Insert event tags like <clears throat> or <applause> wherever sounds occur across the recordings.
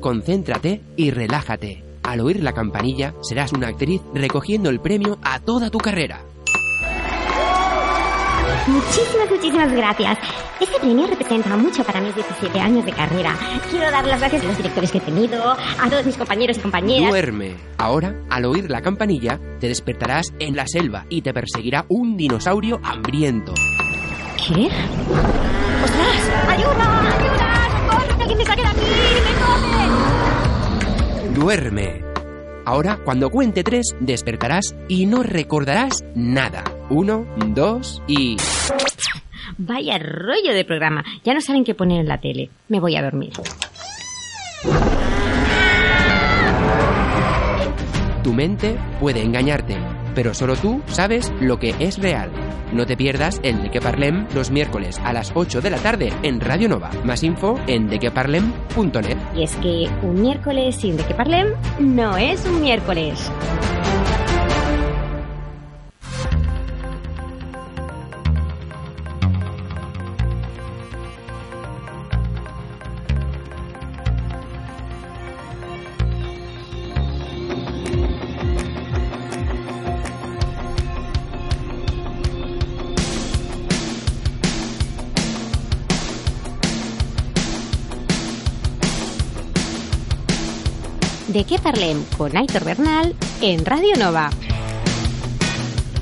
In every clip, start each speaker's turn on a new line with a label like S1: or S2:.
S1: concéntrate y relájate. Al oír la campanilla, serás una actriz recogiendo el premio a toda tu carrera.
S2: Muchísimas, muchísimas gracias. Este premio representa mucho para mis 17 años de carrera. Quiero dar las gracias a los directores que he tenido, a todos mis compañeros y compañeras.
S1: Duerme. Ahora, al oír la campanilla, te despertarás en la selva y te perseguirá un dinosaurio hambriento.
S2: ¿Qué? ¡Ostras! ¡Ayuda! ¡Ayuda! ¡Socorro! ¡Que alguien me saque de aquí! ¡Me come!
S1: Duerme. Ahora, cuando cuente tres, despertarás y no recordarás nada. Uno, dos y...
S2: Vaya rollo de programa. Ya no saben qué poner en la tele. Me voy a dormir.
S1: Tu mente puede engañarte, pero solo tú sabes lo que es real. No te pierdas el De Que Parlem los miércoles a las 8 de la tarde en Radio Nova. Más info en dequeparlem.net.
S2: Y es que un miércoles sin de qué parlem no es un miércoles. De qué parlem con Aitor Bernal en Radio Nova.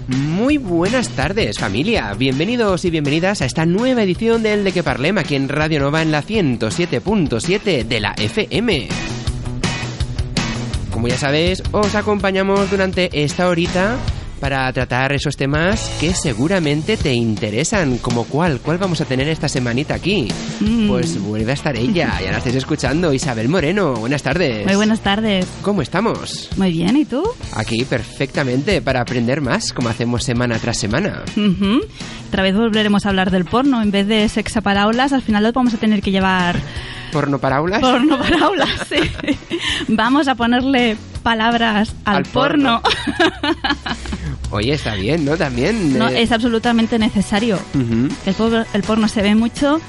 S1: Muy buenas tardes, familia. Bienvenidos y bienvenidas a esta nueva edición del De Que Parlem aquí en Radio Nova en la 107.7 de la FM. Como ya sabéis, os acompañamos durante esta horita para tratar esos temas que seguramente te interesan, como cuál, cuál vamos a tener esta semanita aquí.
S3: Mm.
S1: Pues vuelve a estar ella, ya la estáis escuchando, Isabel Moreno. Buenas tardes.
S3: Muy buenas tardes.
S1: ¿Cómo estamos?
S3: Muy bien, ¿y tú?
S1: Aquí perfectamente para aprender más, como hacemos semana tras semana.
S3: Ujú. Otra vez volveremos a hablar del porno. En vez de sexapalaulas, al final lo vamos a tener que llevar
S1: ¿Porno para aulas?
S3: porno para aulas. <laughs> sí. Vamos a ponerle palabras al,
S1: Al porno.
S3: porno. <laughs>
S1: Oye, está bien, ¿no? También.
S3: no,
S1: eh,
S3: es absolutamente necesario. El, por- el porno se ve mucho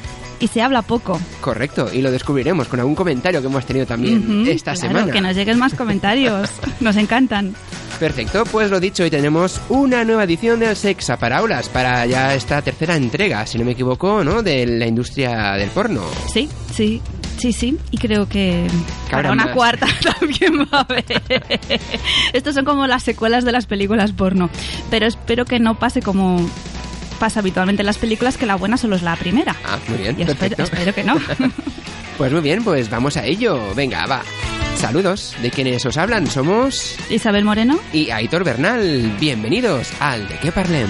S3: y se habla poco.
S1: Correcto, y lo descubriremos con algún comentario que hemos tenido también esta
S3: claro,
S1: semana.
S3: Que nos lleguen más comentarios. <laughs> Nos encantan.
S1: Perfecto, pues lo dicho, hoy tenemos una nueva edición del Sexa para Aulas, para ya esta tercera entrega, si no me equivoco, ¿no? De la industria del porno.
S3: Sí, sí, sí, sí. Y creo que para una cuarta <laughs> también va a haber. Estos son como las secuelas de las películas porno. Pero espero que no pase como pasa habitualmente en las películas, que la buena solo es la primera.
S1: Ah, muy bien,
S3: Y espero, espero que no. <laughs>
S1: Pues muy bien, pues vamos a ello. Venga, va. Saludos de quienes os hablan, somos...
S3: Isabel Moreno.
S1: Y Aitor Bernal, bienvenidos al De qué parlem.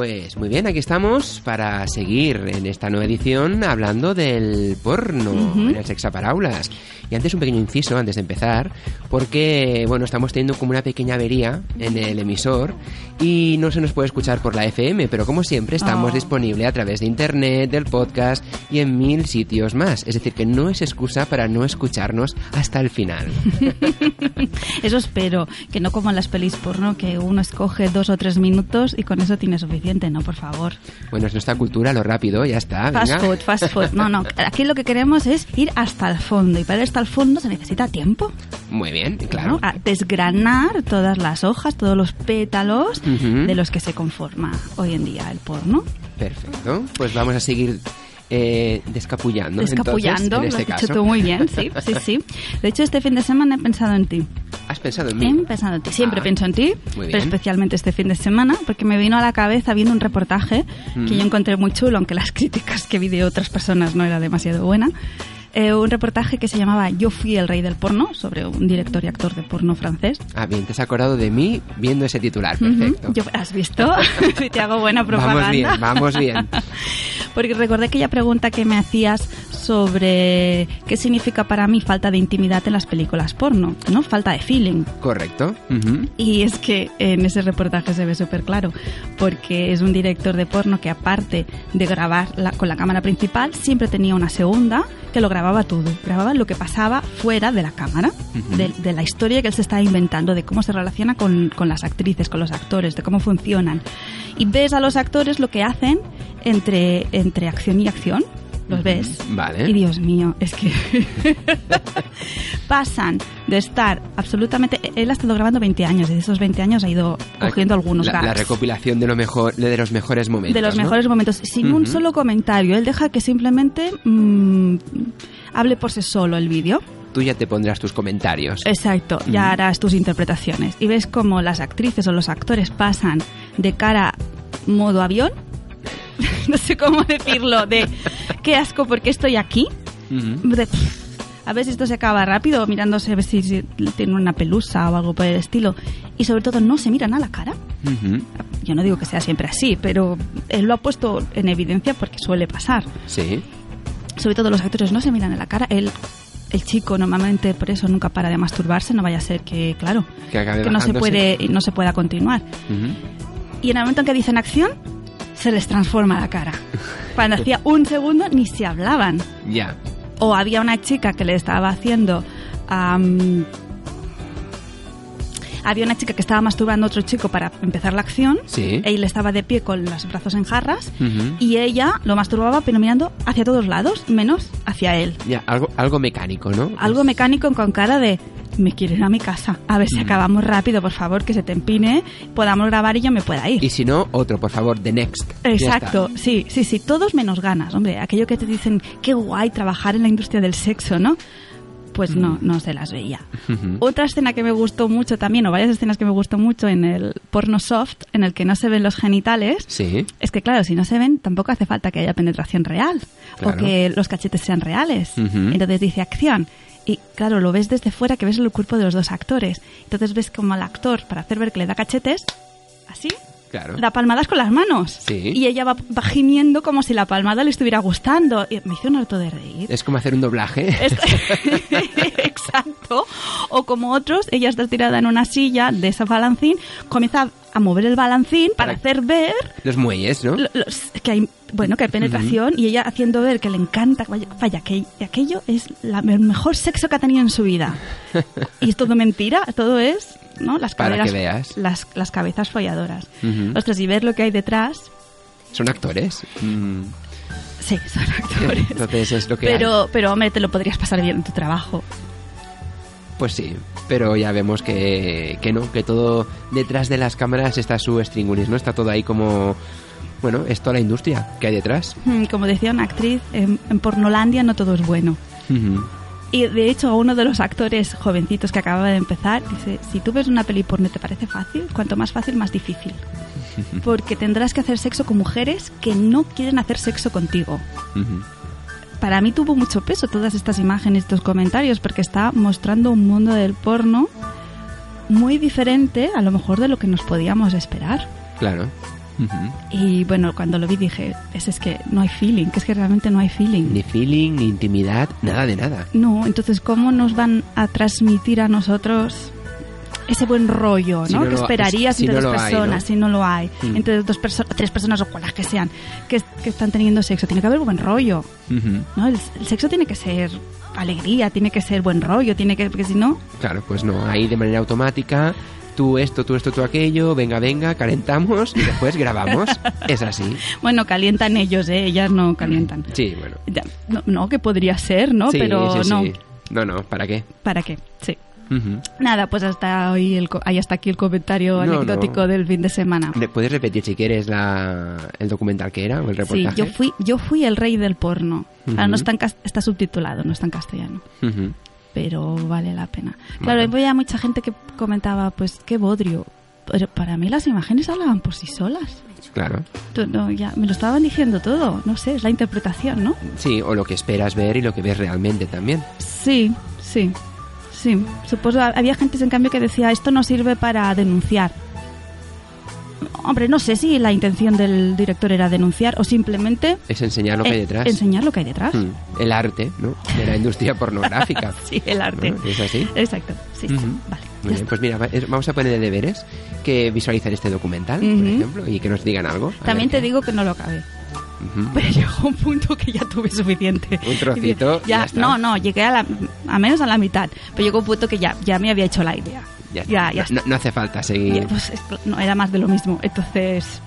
S1: Pues muy bien, aquí estamos para seguir en esta nueva edición hablando del porno
S3: Ujú.
S1: en el Sexa para Aulas. Y antes un pequeño inciso, antes de empezar, porque bueno, estamos teniendo como una pequeña avería en el emisor y no se nos puede escuchar por la FM, pero como siempre estamos
S3: Oh.
S1: disponibles a través de internet, del podcast y en mil sitios más. Es decir, que no es excusa para no escucharnos hasta el final. <laughs>
S3: Eso espero. Que no como en las pelis porno, que uno escoge dos o tres minutos y con eso tiene suficiente. No, por favor.
S1: Bueno, es nuestra cultura, lo rápido, ya está.
S3: Fast
S1: venga.
S3: food, fast food. No, no. Aquí lo que queremos es ir hasta el fondo. Y para ir hasta el fondo se necesita tiempo.
S1: Muy bien,
S3: ¿no?
S1: claro.
S3: A desgranar todas las hojas, todos los pétalos de los que se conforma hoy en día el porno.
S1: Perfecto. Pues vamos a seguir eh, descapullando.
S3: Descapullando,
S1: entonces, en
S3: lo
S1: este
S3: has
S1: caso.
S3: dicho tú muy bien, sí, sí, sí. De hecho, este fin de semana he pensado en ti.
S1: ¿Has pensado en
S3: He
S1: mí?
S3: pensado en ti. Siempre
S1: Ah,
S3: pienso en ti, pero especialmente este fin de semana, porque me vino a la cabeza viendo un reportaje
S1: Mm.
S3: que yo encontré muy chulo, aunque las críticas que vi de otras personas no era demasiado buena, Eh, un reportaje que se llamaba Yo fui el rey del porno, sobre un director y actor de porno francés.
S1: Ah, bien, te has acordado de mí viendo ese titular, perfecto.
S3: Ujú. Yo- ¿Has visto? <laughs> <laughs> te hago buena propaganda.
S1: Vamos bien, vamos <laughs> bien.
S3: Porque recordé aquella pregunta que me hacías sobre qué significa para mí falta de intimidad en las películas porno, ¿no? Falta de feeling.
S1: Correcto. Ujú.
S3: Y es que en ese reportaje se ve súper claro, porque es un director de porno que aparte de grabar la- con la cámara principal, siempre tenía una segunda que lo grababa todo, grababa lo que pasaba fuera de la cámara, de, de la historia que él se está inventando, de cómo se relaciona con, con las actrices, con los actores, de cómo funcionan. Y ves a los actores lo que hacen entre, entre acción y acción. Los ves.
S1: Vale.
S3: Y Dios mío, es que <laughs> pasan de estar absolutamente... Él ha estado grabando 20 años y de esos 20 años ha ido cogiendo algunos
S1: la, la recopilación de lo mejor, de los mejores momentos.
S3: de los
S1: ¿no?
S3: mejores momentos, sin un solo comentario. Él deja que simplemente mm, hable por sí solo el vídeo.
S1: Tú ya te pondrás tus comentarios.
S3: Exacto, ya harás tus interpretaciones. Y ves cómo las actrices o los actores pasan de cara modo avión. <laughs> no sé cómo decirlo, de qué asco porque estoy aquí. De, a ver si esto se acaba rápido, mirándose a ver si, si tiene una pelusa o algo por el estilo. Y sobre todo no se miran a la cara.
S1: Ujú.
S3: Yo no digo que sea siempre así, pero él lo ha puesto en evidencia porque suele pasar.
S1: Sí.
S3: Sobre todo los actores no se miran a la cara. El, el chico normalmente por eso nunca para de masturbarse, no vaya a ser que, claro,
S1: Que
S3: que no se puede no se pueda continuar.
S1: Ujú.
S3: Y en el momento en que dicen acción, se les transforma la cara. Cuando hacía un segundo ni se hablaban.
S1: Ya.
S3: o había una chica que le estaba haciendo am, había una chica que estaba masturbando a otro chico para empezar la acción
S1: Sí.
S3: él estaba de pie con los brazos en jarras
S1: Ujú.
S3: y ella lo masturbaba pero mirando hacia todos lados menos hacia él
S1: Ya, algo, algo mecánico, ¿no?
S3: algo mecánico con cara de me quiero ir a mi casa a ver si
S1: Mm.
S3: acabamos rápido por favor que se te empine podamos grabar y yo me pueda ir
S1: Y si no, otro, por favor, The Next.
S3: Exacto, sí, sí, sí, todos menos ganas, hombre, aquello que te dicen, qué guay trabajar en la industria del sexo, ¿no? Pues no, no se las veía. Otra escena que me gustó mucho también, o varias escenas que me gustó mucho en el porno soft, en el que no se ven los genitales,
S1: Sí.
S3: es que claro, si no se ven, tampoco hace falta que haya penetración real,
S1: Claro.
S3: o que los cachetes sean reales. Entonces dice acción. Y claro, lo ves desde fuera, que ves el cuerpo de los dos actores. Entonces ves como el actor, para hacer ver que le da cachetes, así,
S1: Claro.
S3: da palmadas con las manos.
S1: Sí.
S3: Y ella va, va gimiendo como si la palmada le estuviera gustando. Y me hizo un harto de reír.
S1: Es como hacer un doblaje.
S3: Es- <laughs> <laughs> Exacto. O como otros, ella está tirada en una silla de ese balancín, comienza a- a mover el balancín para,
S1: Para-
S3: hacer ver
S1: Los muelles, ¿no?
S3: lo- los- que hay bueno que hay penetración y ella haciendo ver que le encanta vaya, vaya, que aquello es la- el mejor sexo que ha tenido en su vida <laughs> y es todo mentira todo es no las
S1: Para
S3: caderas
S1: que veas.
S3: las, las cabezas folladoras ostras y ver lo que hay detrás
S1: Son actores. Mm.
S3: sí son <laughs> actores
S1: Entonces es lo que hay.
S3: pero pero hombre te lo podrías pasar bien en tu trabajo
S1: Pues sí, pero ya vemos que, que no, que todo detrás de las cámaras está su stringulis, ¿no? Está todo ahí como... Bueno, es toda la industria que hay detrás.
S3: Mm, como decía una actriz en, en Pornolandia no todo es bueno. Y de hecho, uno de los actores jovencitos que acababa de empezar dice: Si tú ves una peli porno y te parece fácil, cuanto más fácil, más difícil. <laughs> Porque tendrás que hacer sexo con mujeres que no quieren hacer sexo contigo. Para mí tuvo mucho peso todas estas imágenes, estos comentarios, porque está mostrando un mundo del porno muy diferente a lo mejor de lo que nos podíamos esperar.
S1: Claro. Ujú.
S3: Y bueno, cuando lo vi dije, es, es que no hay feeling, que es que realmente no hay feeling.
S1: Ni feeling, ni intimidad, nada de nada.
S3: No, entonces, ¿cómo nos van a transmitir a nosotros ese buen rollo,
S1: Si
S3: ¿no?
S1: no
S3: que esperarías
S1: si
S3: entre
S1: no
S3: dos
S1: lo hay,
S3: personas,
S1: ¿no?
S3: si no lo hay,
S1: Mm.
S3: entre dos personas, tres personas o con las que sean, que, que están teniendo sexo. Tiene que haber buen rollo,
S1: Ujú.
S3: ¿no? El, el sexo tiene que ser alegría, tiene que ser buen rollo, tiene que, porque si no,
S1: Claro, pues no, ahí de manera automática, tú esto, tú esto, tú aquello, venga, venga, calentamos y después grabamos. <laughs> es así.
S3: bueno, calientan ellos, ¿eh? ellas no calientan.
S1: Sí, bueno.
S3: Ya, no, no, que podría ser, ¿no?
S1: Sí,
S3: Pero
S1: sí,
S3: no,
S1: sí. No, no, ¿para qué?
S3: ¿para qué? Sí.
S1: Ujú.
S3: Nada, pues hasta hoy el, ahí hasta aquí el comentario
S1: No,
S3: anecdótico
S1: no.
S3: del fin de semana.
S1: ¿Le ¿Puedes repetir si quieres la, el documental que era o el
S3: Sí,
S1: reportaje?
S3: yo fui, yo fui el rey del porno. Ahora no está, en está subtitulado, no está en castellano,
S1: Ujú.
S3: Pero vale la pena.
S1: Vale.
S3: Claro, había mucha gente que comentaba, pues qué bodrio. Pero para mí las imágenes hablaban por sí solas.
S1: Claro.
S3: No, ya, me lo estaban diciendo todo. No sé, es la interpretación, ¿no?
S1: Sí, o lo que esperas ver y lo que ves realmente también.
S3: Sí, sí, sí. Supongo había gente en cambio que decía esto no sirve para denunciar. Hombre, no sé si la intención del director era denunciar o simplemente
S1: Es enseñar lo que hay
S3: eh,
S1: detrás.
S3: enseñar lo que hay detrás.
S1: Mm, El arte, ¿no? De la industria pornográfica. <laughs>
S3: Sí, el arte.
S1: ¿No? ¿Es así?
S3: Exacto. Sí. Vale.
S1: Muy
S3: ya
S1: bien, pues mira, vamos a poner de deberes que visualizar este documental, por
S3: Ujú.
S1: ejemplo, y que nos digan algo.
S3: También te
S1: qué-
S3: digo que no lo acabé.
S1: Ujú.
S3: Pero <laughs> llegó un punto que ya tuve suficiente.
S1: Un trocito, ya está.
S3: No, no, llegué a, la, a menos a la mitad. Pero llegó un punto que ya, ya me había hecho la idea.
S1: Ya,
S3: ya, ya
S1: no, no hace falta seguir.
S3: Y, pues, es- no, era más de lo mismo. Entonces,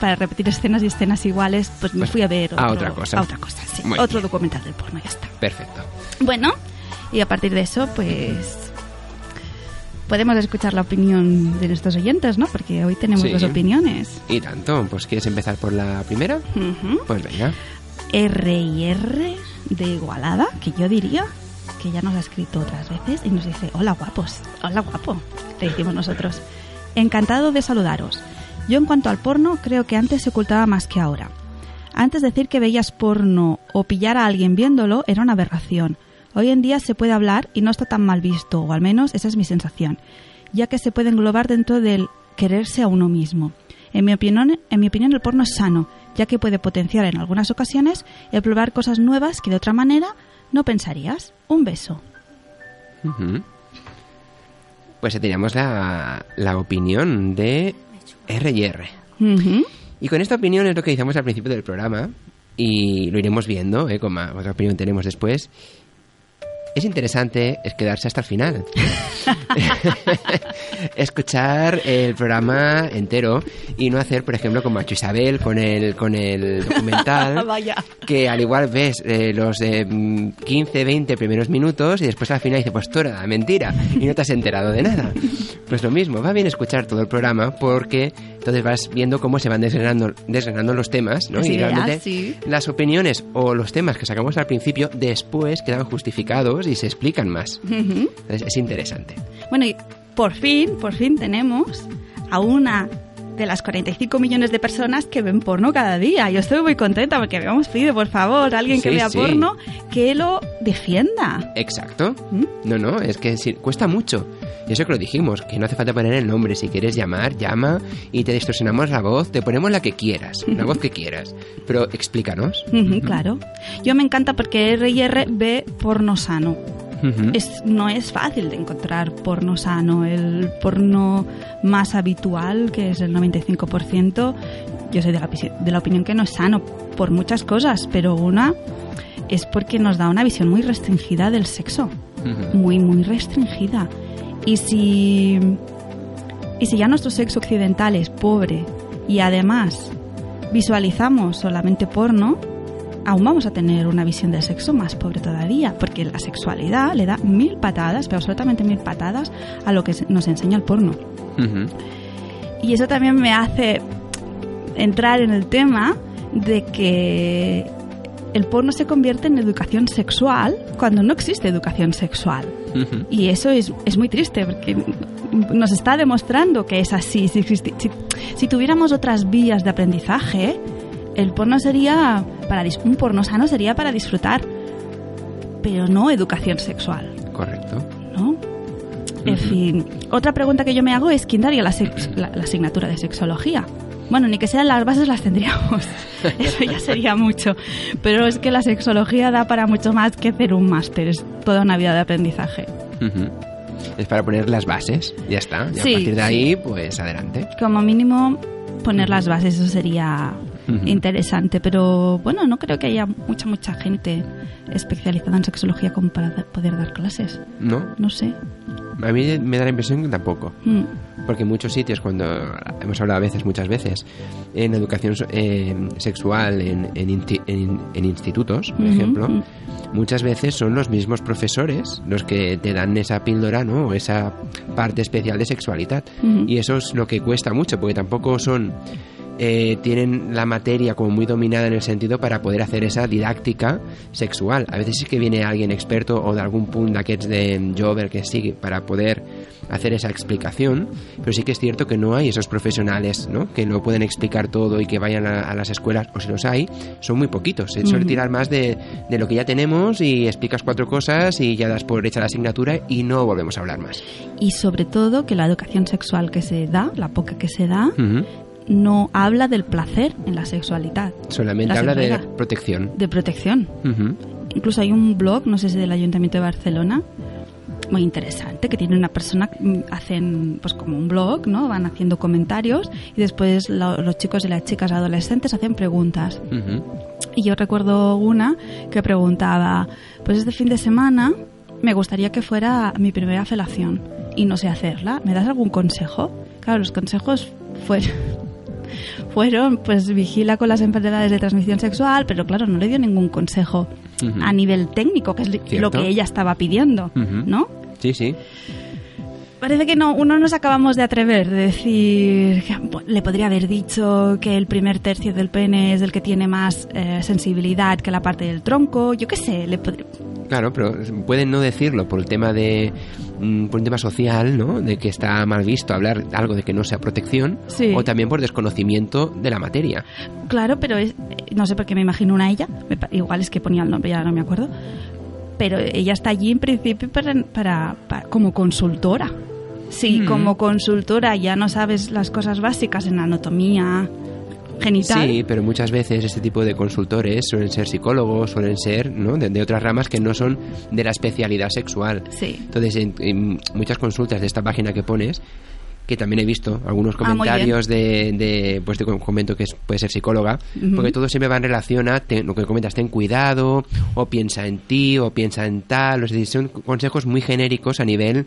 S3: para repetir escenas y escenas iguales, pues me
S1: Pues,
S3: fui a ver
S1: a
S3: otro-
S1: otra cosa.
S3: a otra cosa, sí.
S1: Muy
S3: Otro
S1: bien.
S3: documental del porno, ya está.
S1: Perfecto.
S3: Bueno, y a partir de eso, pues podemos escuchar la opinión de nuestros oyentes, ¿no? Porque hoy tenemos
S1: Sí.
S3: dos opiniones.
S1: Y tanto, pues ¿quieres empezar por la primera? Pues venga.
S3: R y R de Igualada, que yo diría que ya nos ha escrito otras veces y nos dice, hola guapos, hola guapo, le decimos nosotros. Encantado de saludaros. Yo en cuanto al porno, creo que antes se ocultaba más que ahora. Antes decir que veías porno o pillar a alguien viéndolo era una aberración. Hoy en día se puede hablar y no está tan mal visto, o al menos esa es mi sensación, ya que se puede englobar dentro del quererse a uno mismo. En mi opinión, en mi opinión el porno es sano, ya que puede potenciar en algunas ocasiones el probar cosas nuevas que de otra manera no pensarías. Un beso.
S1: Pues ya teníamos la, la opinión de R y R.
S3: Ujú.
S1: Y con esta opinión es lo que decíamos al principio del programa y lo iremos viendo, ¿eh? como otra opinión tenemos después. Es interesante es quedarse hasta el final. <laughs> Escuchar el programa entero y no hacer, por ejemplo, como ha hecho Isabel con el, con el documental. <laughs>
S3: Vaya.
S1: que al igual ves eh, los eh, mm, 15, 20 primeros minutos y después al final dice, pues tú era mentira y no te has enterado de nada. Pues lo mismo, va bien escuchar todo el programa porque entonces vas viendo cómo se van desgranando, desgranando los temas, ¿no?
S3: Las
S1: y realmente
S3: sí.
S1: las opiniones o los temas que sacamos al principio después quedan justificados y se explican más. Entonces es interesante.
S3: Bueno, y por fin, por fin tenemos a una de las 45 millones de personas que ven porno cada día. Yo estoy muy contenta porque habíamos pedido, por favor, a alguien que
S1: Sí,
S3: vea
S1: sí.
S3: porno que lo defienda.
S1: Exacto.
S3: ¿Mm?
S1: No, no, es que sí, cuesta mucho. Y eso que lo dijimos, que no hace falta poner el nombre. Si quieres llamar, llama y te distorsionamos la voz, te ponemos la que quieras, la voz que quieras. Pero explícanos.
S3: Claro. Yo me encanta porque R&R ve porno sano. Es, no es fácil de encontrar porno sano. El porno más habitual, que es el 95%, yo soy de la, pisi- de la opinión que no es sano por muchas cosas, pero una es porque nos da una visión muy restringida del sexo. Muy, muy restringida. Y si, y si ya nuestro sexo occidental es pobre y además visualizamos solamente porno, aún vamos a tener una visión del sexo más pobre todavía, porque la sexualidad le da mil patadas, pero absolutamente mil patadas a lo que nos enseña el porno. Y eso también me hace entrar en el tema de que el porno se convierte en educación sexual cuando no existe educación sexual. Y eso es, es muy triste porque nos está demostrando que es así. Si, existi- si, si tuviéramos otras vías de aprendizaje, el porno sería para un porno sano sería para disfrutar, pero no educación sexual,
S1: Correcto.
S3: ¿no? En fin, otra pregunta que yo me hago es quién daría la, la- la asignatura de sexología. Bueno, ni que sean las bases las tendríamos. <laughs> Eso ya sería mucho. Pero es que la sexología da para mucho más que hacer un máster. Es toda una vida de aprendizaje.
S1: Es para poner las bases, ya está. Y
S3: Sí,
S1: a partir de
S3: sí.
S1: ahí, pues adelante.
S3: Como mínimo poner las bases, eso sería Interesante. Pero bueno, no creo que haya mucha, mucha gente especializada en sexología como para da- poder dar clases.
S1: No,
S3: No sé.
S1: a mí me da la impresión que tampoco.
S3: Mm.
S1: Porque en muchos sitios, cuando hemos hablado a veces, muchas veces, en educación eh, sexual, en, en inti- en- en institutos, por ejemplo, muchas veces son los mismos profesores los que te dan esa píldora, ¿no? Esa parte especial de sexualidad. Y eso es lo que cuesta mucho, porque tampoco son... eh, tienen la materia como muy dominada en el sentido para poder hacer esa didáctica sexual. A veces es que viene alguien experto o de algún punt d'aquests de Jover que sigui para poder hacer esa explicación, pero sí que es cierto que no hay esos profesionales ¿no? que lo pueden explicar todo y que vayan a, las escuelas, o si los hay, son muy poquitos. Se suele tirar más de, de, lo que ya tenemos y explicas cuatro cosas y ya das por hecha la asignatura y no volvemos a hablar más.
S3: Y sobre todo que la educación sexual que se da, la poca que se da, no habla del placer en la sexualidad.
S1: Solamente habla de protección.
S3: De protección. Incluso hay un blog, no sé si del Ayuntamiento de Barcelona, muy interesante, que tiene una persona, mm, hacen pues como un blog, ¿no? Van haciendo comentarios y después los chicos y las chicas adolescentes hacen preguntas. Y yo recuerdo una que preguntaba, pues este fin de semana me gustaría que fuera mi primera felación y no sé hacerla, ¿me das algún consejo? Claro, los consejos fueron fueron, pues vigila con las enfermedades de transmisión sexual, pero claro, no le dio ningún consejo a nivel técnico, que es lo que ella estaba pidiendo, ¿no?
S1: Sí, sí.
S3: Parece que no, uno nos acabamos de atrever, de decir, le podría haber dicho que el primer tercio del pene es el que tiene más eh, sensibilidad que la parte del tronco, yo qué sé, le podría...
S1: Claro, pero pueden no decirlo por el tema de por un tema social, ¿no? De que está mal visto hablar algo de que no sea protección o también por desconocimiento de la materia.
S3: Claro, pero es, no sé por qué me imagino una ella, igual es que ponía el nombre, ya no me acuerdo. Pero ella está allí en principio para, como consultora. Sí, mm. como consultora ya no sabes las cosas básicas en anatomía, genital.
S1: Sí, pero muchas veces este tipo de consultores suelen ser psicólogos, suelen ser ¿no? de, otras ramas que no son de la especialidad sexual.
S3: Sí.
S1: Entonces, en, muchas consultas de esta página que pones, que también he visto algunos ah, comentarios de, de, pues te comento que puede ser psicóloga, porque todo siempre va en relación a lo que comentas, ten cuidado, o piensa en ti, o piensa en tal, o sea, son consejos muy genéricos a nivel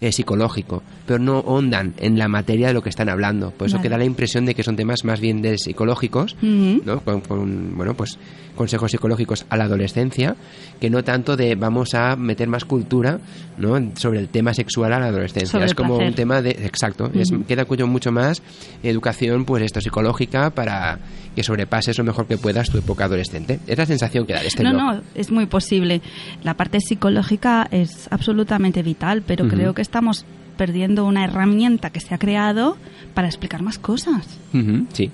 S1: eh, psicológico, pero no hondan en la materia de lo que están hablando. Por eso queda la impresión de que son temas más bien de psicológicos, ¿no? Con, bueno, pues consejos psicológicos a la adolescencia, que no tanto de vamos a meter más cultura, ¿no? Sobre el tema sexual a la adolescencia. es como un tema de, exacto, es, queda cuyo mucho más educación, pues esto psicológica para que sobrepases lo mejor que puedas tu época adolescente. Es la sensación que da este
S3: No, no, es muy posible. La parte psicológica es absolutamente vital, pero creo que estamos perdiendo una herramienta que se ha creado para explicar más cosas.
S1: sí.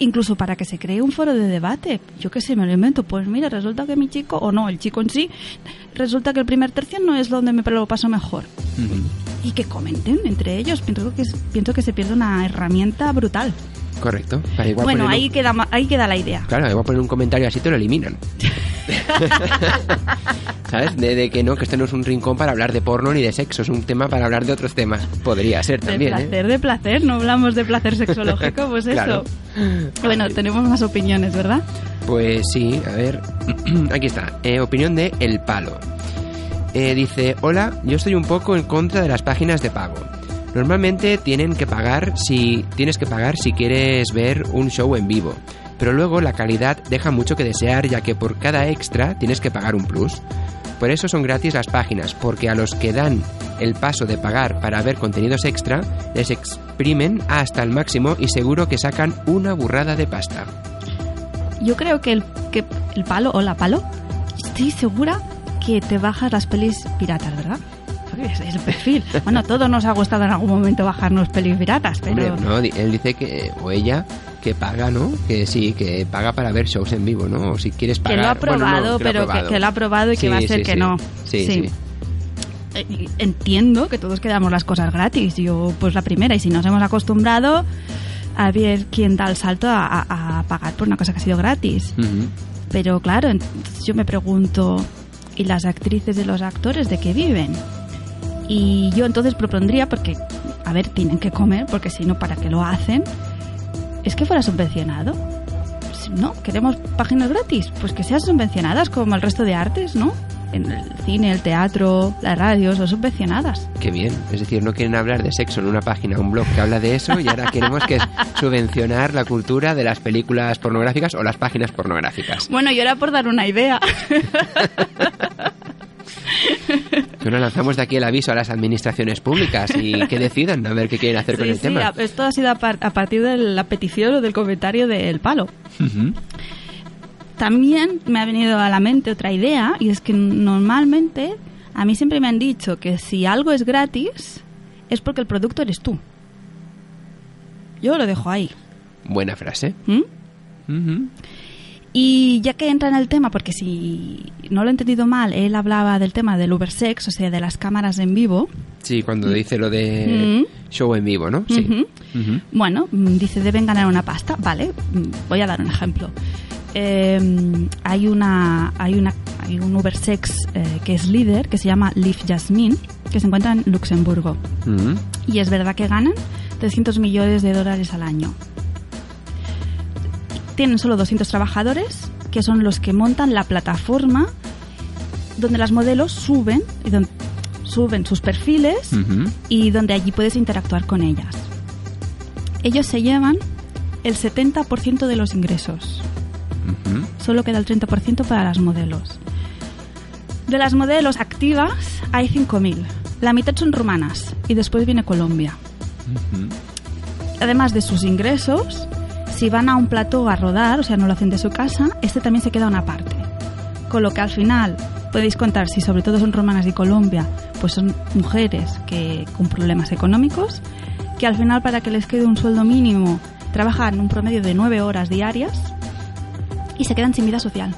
S3: Incluso para que se cree un foro de debate. Yo qué sé, me lo invento. Pues mira, resulta que mi chico, o no, el chico en sí, resulta que el primer tercio no es donde me lo paso mejor. Y que comenten entre ellos. Pienso que, pienso que se pierde una herramienta brutal.
S1: Correcto.
S3: bueno, ahí, queda, ahí queda la idea.
S1: Claro, voy a poner un comentario así te lo eliminan. <laughs> <laughs> ¿Sabes? De, que no, que este no es un rincón para hablar de porno ni de sexo, es un tema para hablar de otros temas. Podría ser también.
S3: De placer, de placer, no hablamos de placer sexológico, pues <laughs> eso. Bueno, tenemos más opiniones, ¿verdad?
S1: Pues sí, a ver. <clears throat> Aquí está. Eh, opinión de El Palo. Eh, dice: Hola, yo estoy un poco en contra de las páginas de pago. Normalmente tienen que pagar si tienes que pagar si quieres ver un show en vivo, pero luego la calidad deja mucho que desear ya que por cada extra tienes que pagar un plus. Por eso son gratis las páginas, porque a los que dan el paso de pagar para ver contenidos extra, les exprimen hasta el máximo y seguro que sacan una burrada de pasta.
S3: Yo creo que el, que el palo o la palo, estoy segura que te bajas las pelis piratas, ¿verdad? es el perfil. <laughs> Bueno, todo nos ha gustado en algún momento bajarnos pelis piratas, pero...
S1: no, él dice que, o ella, que paga, ¿no? Que sí, que paga para ver shows en vivo, ¿no? O si quieres pagar...
S3: Que lo ha probado, pero que, lo ha probado y que va a ser que no.
S1: Sí, sí.
S3: Eh, entiendo que todos quedamos las cosas gratis. Yo, pues la primera, y si nos hemos acostumbrado a ver quién da el salto a, pagar por una cosa que ha sido gratis. Pero claro, yo me pregunto, ¿y las actrices y los actores de qué viven? Y yo entonces propondría, porque, a ver, tienen que comer, porque si no, ¿para qué lo hacen? Es que fuera subvencionado. no, queremos páginas gratis, pues que sean subvencionadas como el resto de artes, ¿no? En el cine, el teatro, las radios, son subvencionadas.
S1: Qué bien. Es decir, no quieren hablar de sexo en una página, un blog que habla de eso y ahora queremos que subvencionar la cultura de las películas pornográficas o las páginas pornográficas.
S3: Bueno, y ahora por dar una idea. <laughs> <laughs>
S1: Que nos lanzamos de aquí el aviso a las administraciones públicas y que decidan a ver qué quieren hacer con el tema.
S3: Esto ha sido a, partir de la petición o del comentario del palo. También me ha venido a la mente otra idea y es que normalmente a mí siempre me han dicho que si algo es gratis es porque el producto eres tú. Yo lo dejo ahí.
S1: Buena frase.
S3: ¿Mm? Y ya que entra en el tema, porque si no lo he entendido mal, él hablaba del tema del Ubersex, o sea, de las cámaras en vivo.
S1: Sí, cuando dice lo de
S3: Mm.
S1: show en vivo, ¿no? Sí.
S3: Ujú.
S1: Ujú.
S3: Bueno, mm, dice, deben ganar una pasta. Vale, mm, voy a dar un ejemplo. Eh, hay una hay una hay un Ubersex eh, que es líder que se llama Leaf Jasmine que se encuentra en Luxemburgo y es verdad que ganan 300 millones de dólares al año. Tienen solo 200 trabajadores que son los que montan la plataforma donde las modelos suben y don- suben sus perfiles y donde allí puedes interactuar con ellas. Ellos se llevan el 70% de los ingresos. Solo queda el 30% para las modelos. De las modelos activas hay 5.000. La mitad son rumanas y después viene Colombia. Además de sus ingresos, si van a un plató a rodar, o sea, no lo hacen de su casa, este también se queda una parte. Con lo que al final podéis contar si sobre todo son romanas y Colombia, pues son mujeres que con problemas económicos, que al final para que les quede un sueldo mínimo trabajan un promedio de nueve horas diarias y se quedan sin vida social.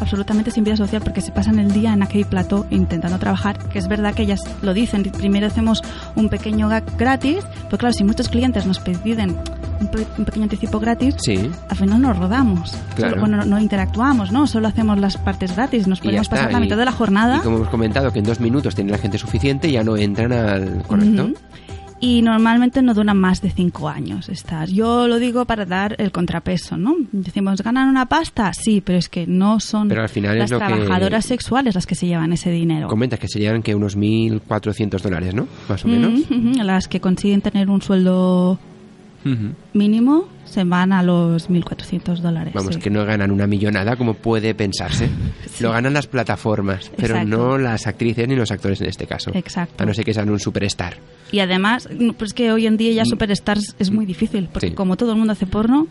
S3: Absolutamente sin vida social porque se pasan el día en aquel plató intentando trabajar, que es verdad que ellas lo dicen, primero hacemos un pequeño gag gratis, pero claro, si muchos clientes nos piden un, pe- un pequeño anticipo gratis,
S1: Sí.
S3: al final nos rodamos.
S1: Claro.
S3: Solo- bueno, no, interactuamos, ¿no? Solo hacemos las partes gratis, nos podemos pasar la
S1: y-
S3: mitad de la jornada.
S1: Y como hemos comentado que en dos minutos tiene la gente suficiente, ya no entran al correcto.
S3: Y normalmente no duran más de cinco años estas. Yo lo digo para dar el contrapeso, ¿no? Decimos, ¿ganan una pasta? Sí, pero es que no son
S1: Pero al final
S3: las trabajadoras sexuales las que se llevan ese dinero.
S1: Comentas que se llevan que unos 1.400 dólares, ¿no? Más o menos.
S3: Las que consiguen tener un sueldo Mínimo se van a los 1.400 dólares.
S1: Vamos,
S3: sí.
S1: que no ganan una millonada como puede pensarse. <laughs>
S3: Sí.
S1: Lo ganan las plataformas, pero
S3: Exacto.
S1: no las actrices ni los actores en este caso.
S3: Exacto.
S1: A no ser que sean un superstar.
S3: Y además, pues que hoy en día ya superstars es muy difícil, porque
S1: Mm. Sí.
S3: como todo el mundo hace porno,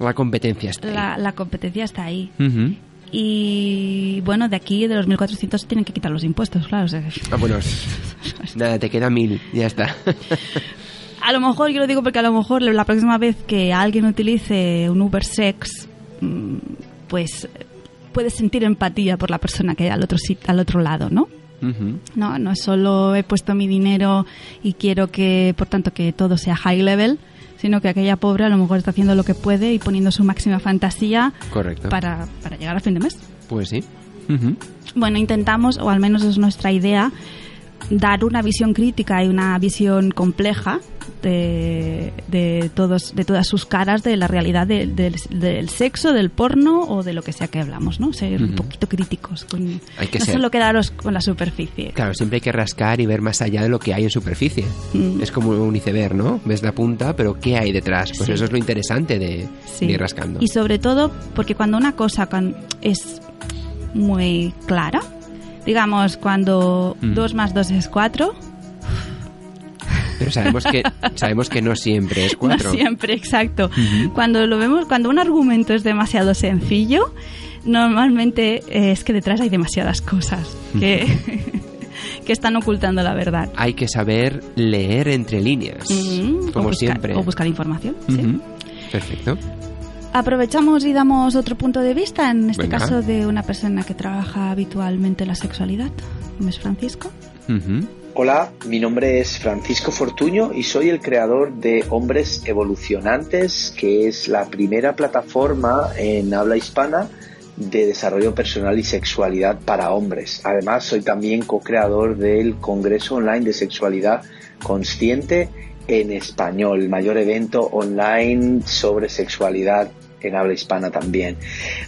S1: La competencia está ahí.
S3: la, la competencia está ahí. Y bueno, de aquí, de los 1.400, tienen que quitar los impuestos, claro. o sea,
S1: Ah, bueno, <laughs> nada, te queda mil, ya está. <laughs>
S3: a lo mejor, yo lo digo porque a lo mejor la próxima vez que alguien utilice un Uber Sex, mm, pues puedes sentir empatía por la persona que hay al otro, al otro lado, ¿no?
S1: Ujú.
S3: No, no es solo he puesto mi dinero y quiero que, por tanto, que todo sea high level, sino que aquella pobre a lo mejor está haciendo lo que puede y poniendo su máxima fantasía
S1: Correcto.
S3: para, para llegar a fin de mes.
S1: Pues sí.
S3: Bueno, intentamos, o al menos es nuestra idea, dar una visión crítica y una visión compleja de, de todos de todas sus caras de la realidad de- del, del sexo, del porno o de lo que sea que hablamos, ¿no? Ser un poquito críticos. Con,
S1: Hay que
S3: no
S1: ser.
S3: solo quedaros con la superficie.
S1: Claro, siempre hay que rascar y ver más allá de lo que hay en superficie.
S3: Mm.
S1: Es como un iceberg, ¿no? Ves la punta, pero ¿qué hay detrás? Pues
S3: Sí.
S1: eso es lo interesante de,
S3: Sí.
S1: ir rascando.
S3: Y sobre todo porque cuando una cosa es muy clara, digamos, cuando
S1: Mm.
S3: 2 más 2 es 4,
S1: Pero sabemos que, <laughs> sabemos que no siempre es cuatro.
S3: No siempre, exacto. Cuando lo vemos, cuando un argumento es demasiado sencillo, normalmente eh, es que detrás hay demasiadas cosas que, <laughs> que están ocultando la verdad.
S1: Hay que saber leer entre líneas,
S3: Mm,
S1: como
S3: o buscar,
S1: siempre.
S3: O buscar información. sí.
S1: Ujú. Perfecto.
S3: Aprovechamos y damos otro punto de vista, en este
S1: Venga.
S3: caso de una persona que trabaja habitualmente la sexualidad. ¿Me es Francisco?
S4: Hola, mi nombre es Francisco Fortuño y soy el creador de Hombres Evolucionantes, que es la primera plataforma en habla hispana de desarrollo personal y sexualidad para hombres. Además, soy también co-creador del Congreso Online de Sexualidad Consciente en Español, el mayor evento online sobre sexualidad en habla hispana también.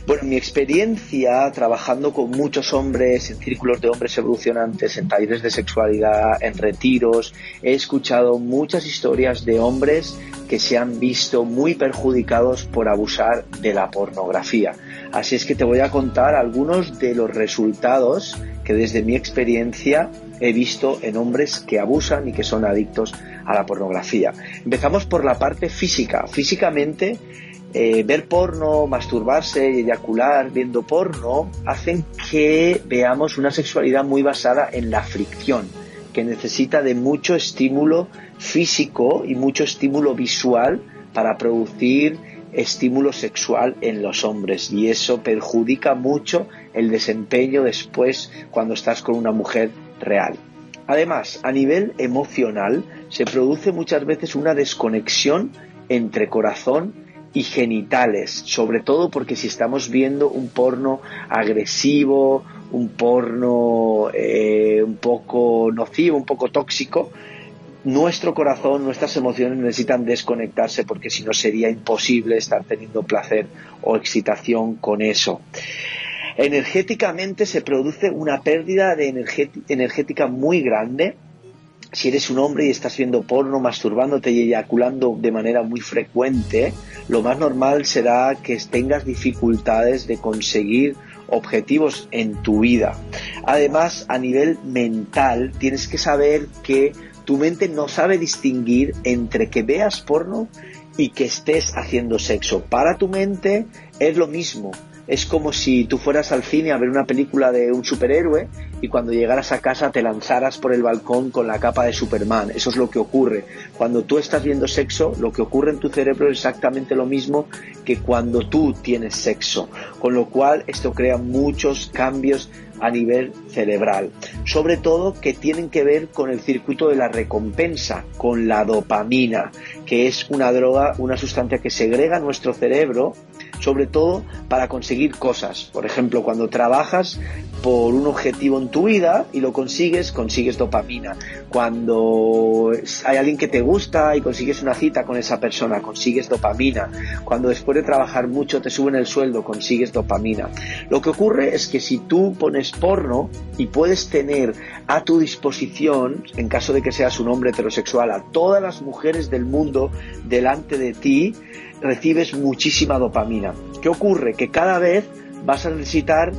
S4: Bueno, mi experiencia trabajando con muchos hombres en círculos de hombres evolucionantes, en talleres de sexualidad, en retiros, he escuchado muchas historias de hombres que se han visto muy perjudicados por abusar de la pornografía. Así es que te voy a contar algunos de los resultados que desde mi experiencia he visto en hombres que abusan y que son adictos a la pornografía. Empezamos por la parte física. Físicamente, eh, ver porno, masturbarse y eyacular viendo porno hacen que veamos una sexualidad muy basada en la fricción, que necesita de mucho estímulo físico y mucho estímulo visual para producir estímulo sexual en los hombres y eso perjudica mucho el desempeño después cuando estás con una mujer real. Además, a nivel emocional se produce muchas veces una desconexión entre corazón y genitales, sobre todo porque si estamos viendo un porno agresivo, un porno eh, un poco nocivo, un poco tóxico, nuestro corazón, nuestras emociones necesitan desconectarse porque si no sería imposible estar teniendo placer o excitación con eso. Energéticamente se produce una pérdida de energética muy grande. Si eres un hombre y estás viendo porno, masturbándote y eyaculando de manera muy frecuente, lo más normal será que tengas dificultades de conseguir objetivos en tu vida. Además, a nivel mental, tienes que saber que tu mente no sabe distinguir entre que veas porno y que estés haciendo sexo. Para tu mente es lo mismo. Es como si tú fueras al cine a ver una película de un superhéroe y cuando llegaras a casa te lanzaras por el balcón con la capa de Superman. Eso es lo que ocurre. Cuando tú estás viendo sexo, lo que ocurre en tu cerebro es exactamente lo mismo que cuando tú tienes sexo. Con lo cual esto crea muchos cambios a nivel cerebral. Sobre todo que tienen que ver con el circuito de la recompensa, con la dopamina, que es una droga, una sustancia que segrega nuestro cerebro sobre todo para conseguir cosas. Por ejemplo, cuando trabajas por un objetivo en tu vida y lo consigues, consigues dopamina. Cuando hay alguien que te gusta y consigues una cita con esa persona, consigues dopamina. Cuando después de trabajar mucho te suben el sueldo, consigues dopamina. Lo que ocurre es que si tú pones porno y puedes tener a tu disposición, en caso de que seas un hombre heterosexual, a todas las mujeres del mundo delante de ti, recibes muchísima dopamina. ¿Qué ocurre? Que cada vez vas a necesitar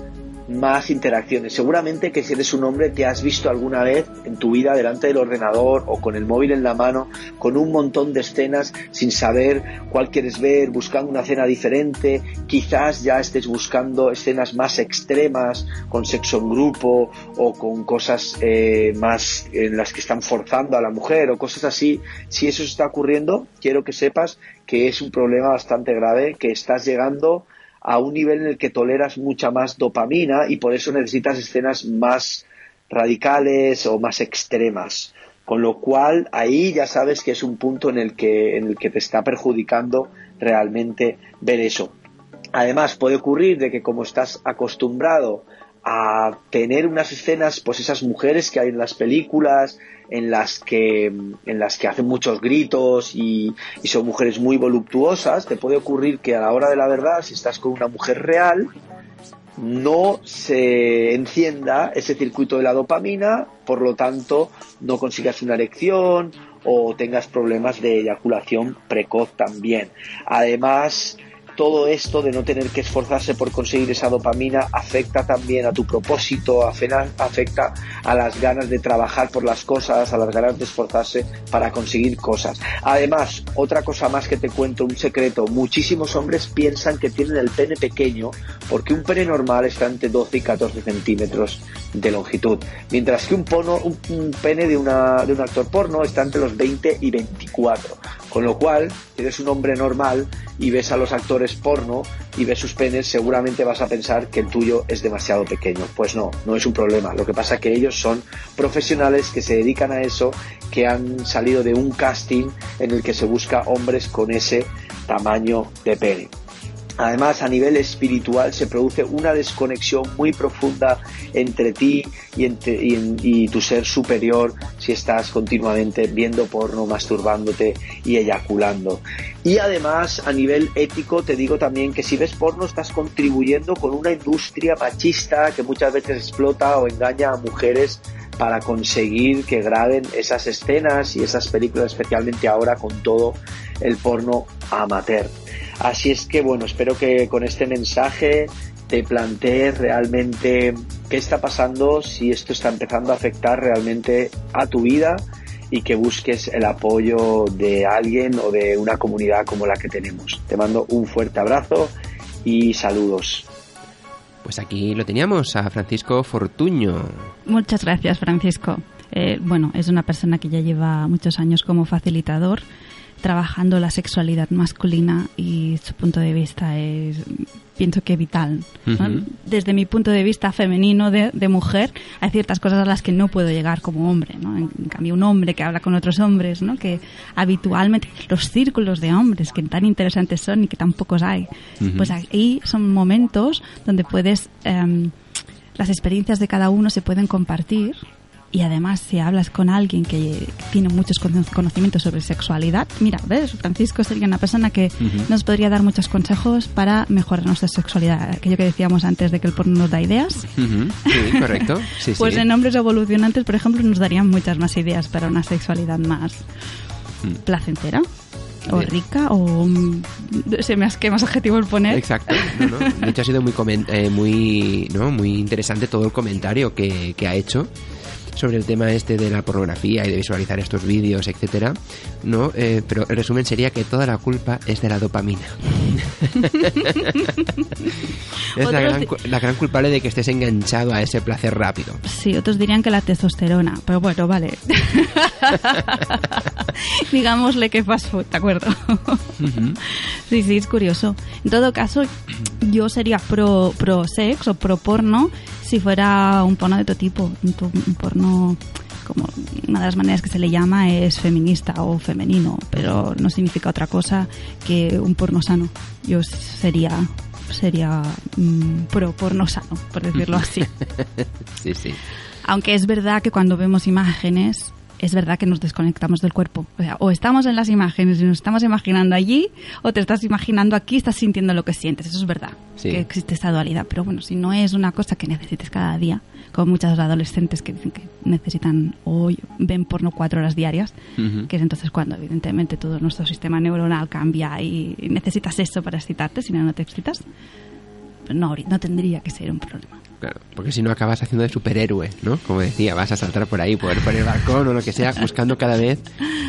S4: más interacciones. Seguramente que si eres un hombre te has visto alguna vez en tu vida delante del ordenador o con el móvil en la mano, con un montón de escenas sin saber cuál quieres ver, buscando una escena diferente, quizás ya estés buscando escenas más extremas, con sexo en grupo o con cosas eh, más en las que están forzando a la mujer o cosas así. Si eso está ocurriendo, quiero que sepas que es un problema bastante grave, que estás llegando a un nivel en el que toleras mucha más dopamina y por eso necesitas escenas más radicales o más extremas. Con lo cual ahí ya sabes que es un punto en el que, en el que te está perjudicando realmente ver eso. Además puede ocurrir de que como estás acostumbrado a tener unas escenas, pues esas mujeres que hay en las películas, en las que, en las que hacen muchos gritos y, y, son mujeres muy voluptuosas, te puede ocurrir que a la hora de la verdad, si estás con una mujer real, no se encienda ese circuito de la dopamina, por lo tanto no consigas una erección o tengas problemas de eyaculación precoz también. Además, todo esto de no tener que esforzarse por conseguir esa dopamina afecta también a tu propósito, afecta a las ganas de trabajar por las cosas, a las ganas de esforzarse para conseguir cosas. Además, otra cosa más que te cuento, un secreto, muchísimos hombres piensan que tienen el pene pequeño porque un pene normal está entre 12 y 14 centímetros de longitud, mientras que un, pene de, de un actor porno está entre los 20 y 24. Con lo cual, eres un hombre normal y ves a los actores porno y ves sus penes, seguramente vas a pensar que el tuyo es demasiado pequeño. Pues no, no es un problema. Lo que pasa es que ellos son profesionales que se dedican a eso, que han salido de un casting en el que se busca hombres con ese tamaño de pene. Además, a nivel espiritual se produce una desconexión muy profunda entre ti y, tu ser superior si estás continuamente viendo porno, masturbándote y eyaculando. Y además, a nivel ético, te digo también que si ves porno estás contribuyendo con una industria machista que muchas veces explota o engaña a mujeres para conseguir que graben esas escenas y esas películas, especialmente ahora con todo el porno amateur. Así es que bueno, espero que con este mensaje te plantees realmente qué está pasando, si esto está empezando a afectar realmente a tu vida y que busques el apoyo de alguien o de una comunidad como la que tenemos. Te mando un fuerte abrazo y saludos.
S1: Pues aquí lo teníamos a Francisco Fortuño.
S3: Muchas gracias, Francisco. Eh, bueno, es una persona que ya lleva muchos años como facilitador trabajando la sexualidad masculina y su punto de vista es pienso que vital. ¿no? Desde mi punto de vista femenino de, de, mujer, hay ciertas cosas a las que no puedo llegar como hombre. ¿no? En, cambio, un hombre que habla con otros hombres, ¿no? que habitualmente los círculos de hombres que tan interesantes son y que tan pocos hay, pues ahí son momentos donde puedes... Eh, las experiencias de cada uno se pueden compartir y además si hablas con alguien que tiene muchos conocimientos sobre sexualidad, mira, ves, Francisco sería una persona que uh -huh. nos podría dar muchos consejos para mejorar nuestra sexualidad. Aquello que decíamos antes de que el porno nos da ideas.
S1: Uh -huh. Sí, <laughs> correcto. Sí,
S3: pues
S1: sí.
S3: en hombres evolucionantes, por ejemplo, nos darían muchas más ideas para una sexualidad más
S1: Mm.
S3: placentera. O rica, o mm, se me qué más adjetivos poner.
S1: Exacto. No, no. De hecho, ha sido muy, eh, muy, ¿no? muy interesante todo el comentario que, que ha hecho sobre el tema este de la pornografía y de visualizar estos vídeos, etcétera, ¿no? Eh, pero el resumen sería que toda la culpa es de la dopamina. <laughs> es la gran, la gran, culpable de que estés enganchado a ese placer rápido.
S3: Sí, otros dirían que la testosterona, pero bueno, vale. <laughs> Digámosle que fast food, ¿de acuerdo? uh -huh. Sí, sí, es curioso. En todo caso, yo sería pro, pro sex o pro porno si fuera un porno de todo tipo, un, un porno como una de las maneras que se le llama es feminista o femenino, pero no significa otra cosa que un porno sano. Yo sería sería mmm, pro porno sano, por decirlo <laughs> así.
S1: sí, sí.
S3: Aunque es verdad que cuando vemos imágenes es verdad que nos desconectamos del cuerpo. O sea, o estamos en las imágenes y nos estamos imaginando allí, o te estás imaginando aquí y estás sintiendo lo que sientes. Eso es verdad,
S1: sí.
S3: que existe esta dualidad. Pero bueno, si no es una cosa que necesites cada día, como muchas adolescentes que dicen que necesitan o ven porno cuatro horas diarias, uh -huh. que es entonces cuando evidentemente todo nuestro sistema neuronal cambia y necesitas eso para excitarte, si no, no te excitas. No, no tendría que ser un problema.
S1: Claro, porque si no acabas haciendo de superhéroe, ¿no? Como decía, vas a saltar por ahí, por, por el balcón o lo que sea, buscando cada vez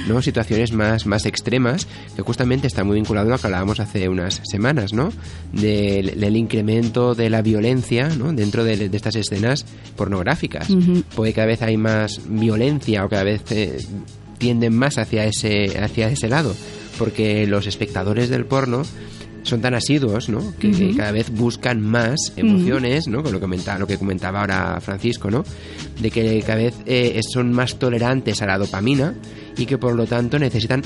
S1: ¿no? situaciones más, más extremas, que justamente está muy vinculado a lo que hablábamos hace unas semanas, ¿no? Del, del incremento de la violencia, ¿no? Dentro de, de estas escenas pornográficas. Uh -huh. Porque cada vez hay más violencia o cada vez eh, tienden más hacia ese, hacia ese lado. Porque los espectadores del porno son tan asiduos, ¿no? Que, uh -huh. cada vez buscan más emociones, uh -huh. ¿no? Con lo que comentaba, lo que comentaba ahora Francisco, ¿no? De que cada vez eh, son más tolerantes a la dopamina y que por lo tanto necesitan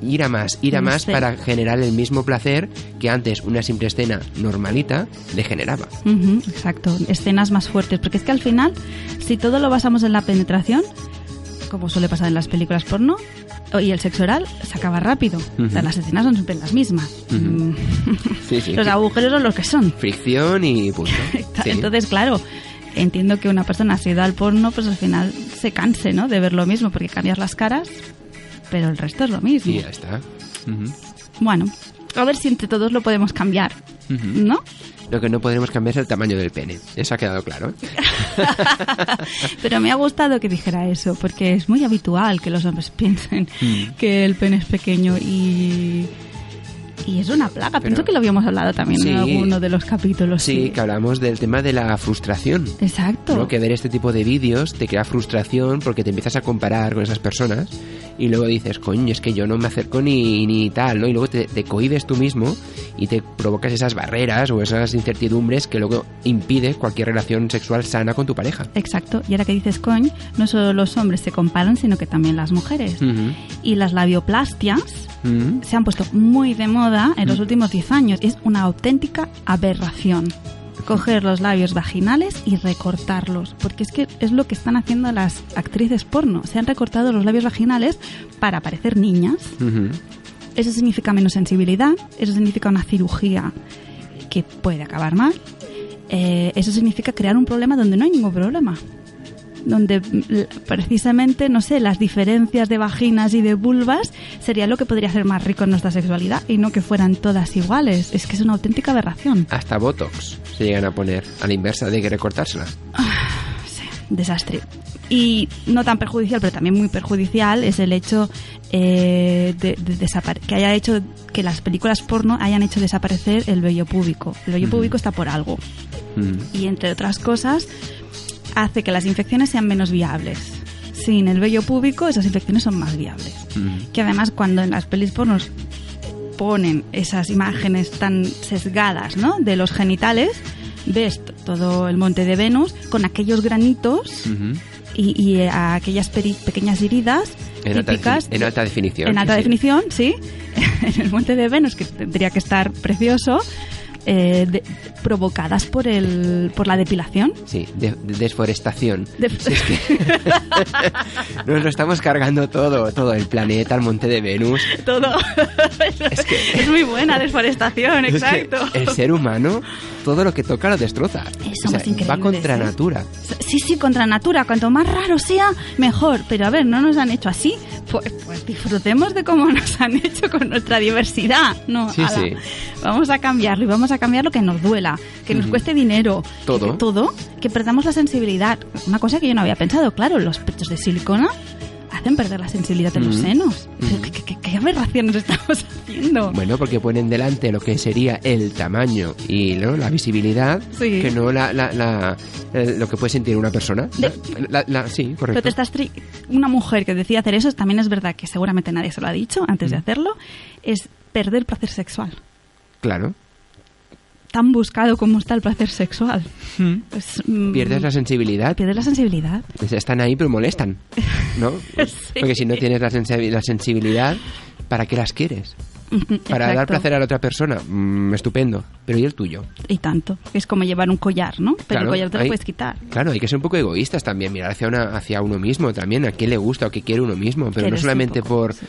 S1: ir a más, ir a más para generar el mismo placer que antes una simple escena normalita le generaba.
S3: Uh -huh, exacto, escenas más fuertes, porque es que al final, si todo lo basamos en la penetración, como suele pasar en las películas porno, y el sexo oral se acaba rápido. Uh -huh. o sea, las escenas son siempre las mismas. Uh -huh.
S1: sí, sí,
S3: los agujeros son los que son.
S1: Fricción y punto. <laughs>
S3: Entonces, claro, entiendo que una persona ha ido al porno, pues al final se canse, ¿no? De ver lo mismo, porque cambias las caras, pero el resto es lo mismo.
S1: Y ya está. Uh -huh.
S3: Bueno, a ver si entre todos lo podemos cambiar, ¿no?
S1: Lo que no podremos cambiar es el tamaño del pene. Eso ha quedado claro. <laughs> <laughs>
S3: Pero me ha gustado que dijera eso, porque es muy habitual que los hombres <laughs> piensen mm. que el pene es pequeño y y es una plaga. Pero, Pienso que lo habíamos hablado también
S1: sí,
S3: en alguno de los capítulos.
S1: Sí, que hablamos del tema de la frustración.
S3: Exacto.
S1: ¿no? Que ver este tipo de vídeos te crea frustración porque te empiezas a comparar con esas personas y luego dices, coño, es que yo no me acerco ni, ni tal, ¿no? Y luego te, te cohibes tú mismo y te provocas esas barreras o esas incertidumbres que luego impide cualquier relación sexual sana con tu pareja.
S3: Exacto. Y ahora que dices, coño, no solo los hombres se comparan, sino que también las mujeres.
S1: Uh -huh.
S3: Y las labioplastias uh -huh. se han puesto muy de moda en los últimos 10 años. Es una auténtica aberración coger los labios vaginales y recortarlos, porque es que es lo que están haciendo las actrices porno. Se han recortado los labios vaginales para parecer niñas.
S1: Uh -huh.
S3: Eso significa menos sensibilidad, eso significa una cirugía que puede acabar mal. Eh, eso significa crear un problema donde no hay ningún problema donde precisamente, no sé, las diferencias de vaginas y de vulvas sería lo que podría ser más rico en nuestra sexualidad y no que fueran todas iguales. Es que es una auténtica aberración.
S1: Hasta Botox se llegan a poner a la inversa de que recortársela.
S3: Ah, sí, desastre. Y no tan perjudicial, pero también muy perjudicial es el hecho eh, de, de que haya hecho que las películas porno hayan hecho desaparecer el vello púbico. El vello uh -huh. púbico está por algo. Uh -huh. Y entre otras cosas, hace que las infecciones sean menos viables. sin el vello púbico, esas infecciones son más viables.
S1: Mm.
S3: Que además cuando en las pelis pornos ponen esas imágenes tan sesgadas, ¿no? De los genitales, ves todo el monte de Venus con aquellos granitos y, y, eh, aquellas peri- pequeñas heridas
S1: En alta,
S3: típicas
S1: en alta definición.
S3: en alta
S1: sí.
S3: definición, sí, <laughs> en el monte de Venus, que tendría que estar precioso, eh, de- provocadas por el por la depilación.
S1: Sí, de- de- desforestación. <laughs> Si es que <laughs> nos lo estamos cargando todo, todo el planeta, el monte de Venus.
S3: Todo. es, <laughs> muy buena deforestación,
S1: Es que
S3: exacto.
S1: el ser humano, todo lo que toca lo destroza.
S3: somos
S1: va contra natura.
S3: Sí, sí, contra natura. Cuanto más raro sea, mejor. Pero a ver, no nos han hecho así. Pues, pues disfrutemos de cómo nos han hecho con nuestra diversidad. No,
S1: Sí,
S3: ala.
S1: sí.
S3: Vamos a cambiarlo y vamos a cambiar lo que nos duela, que nos cueste dinero.
S1: Todo.
S3: Que, todo. Que perdamos la sensibilidad. Una cosa que yo no había pensado. Claro, los pechos de silicona hacen perder la sensibilidad de los
S1: Ujú.
S3: senos.
S1: Ujú.
S3: ¿Qué, qué- qué- qué aberraciones <laughs> estamos haciendo?
S1: Bueno, porque ponen delante lo que sería el tamaño y ¿no? la visibilidad,
S3: Sí.
S1: que no la, la- la- eh, lo que puede sentir una persona.
S3: De-
S1: La- la- sí,
S3: Pero
S1: correcto.
S3: te estás tri- una mujer que decide hacer eso, también es verdad que seguramente nadie se lo ha dicho antes de hacerlo, es perder placer sexual.
S1: Claro.
S3: Tan buscado como está el placer sexual. Pues, mm,
S1: Pierdes la sensibilidad.
S3: pierdes la sensibilidad.
S1: Pues Están ahí pero molestan, ¿no? <laughs>
S3: Sí.
S1: Porque si no tienes la, sensi- la sensibilidad, ¿para qué las quieres? Para dar placer a la otra persona, mm, estupendo. Pero ¿y el tuyo?
S3: Y tanto. Es como llevar un collar, ¿no? Pero
S1: Claro,
S3: el collar te lo puedes quitar.
S1: Claro, hay que ser un poco egoístas también, mirar hacia una, hacia uno mismo también, a qué le gusta o qué quiere uno mismo, pero no
S3: Quieres
S1: solamente
S3: poco,
S1: por,
S3: sí.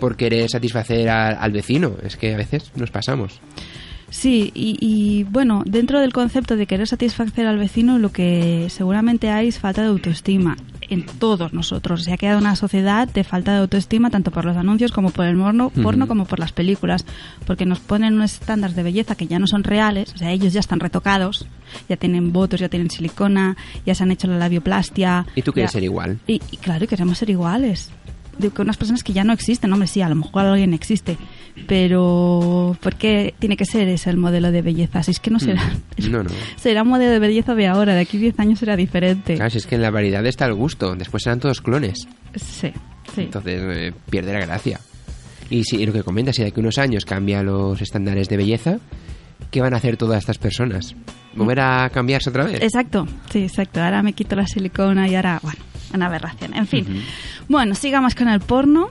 S1: por querer satisfacer a- al vecino, es que a veces nos pasamos.
S3: Sí, y, y, bueno, dentro del concepto de querer satisfacer al vecino, lo que seguramente hay es falta de autoestima en todos nosotros. Se ha quedado una sociedad de falta de autoestima tanto por los anuncios como por el porno, como por las películas, porque nos ponen unos estándares de belleza que ya no son reales, o sea, ellos ya están retocados, ya tienen votos, ya tienen silicona, ya se han hecho la labioplastia.
S1: Y tú quieres
S3: ya-
S1: ser igual.
S3: y, y claro, y queremos ser iguales. Digo que unas personas que ya no existen, hombre, sí, a lo mejor alguien existe, pero ¿por qué tiene que ser ese el modelo de belleza? Si es que no será,
S1: Mm. <laughs> No, no.
S3: será un modelo de belleza de ahora, de aquí 10 años será diferente.
S1: Claro, si es que en la variedad está el gusto, después serán todos clones,
S3: Sí, sí.
S1: entonces eh, pierde la gracia. Y si y lo que comentas, si de aquí unos años cambia los estándares de belleza, ¿qué van a hacer todas estas personas? ¿Volver a cambiarse otra vez?
S3: Exacto, sí, exacto. Ahora me quito la silicona y ahora, bueno, una aberración. En fin, bueno, sigamos con el porno.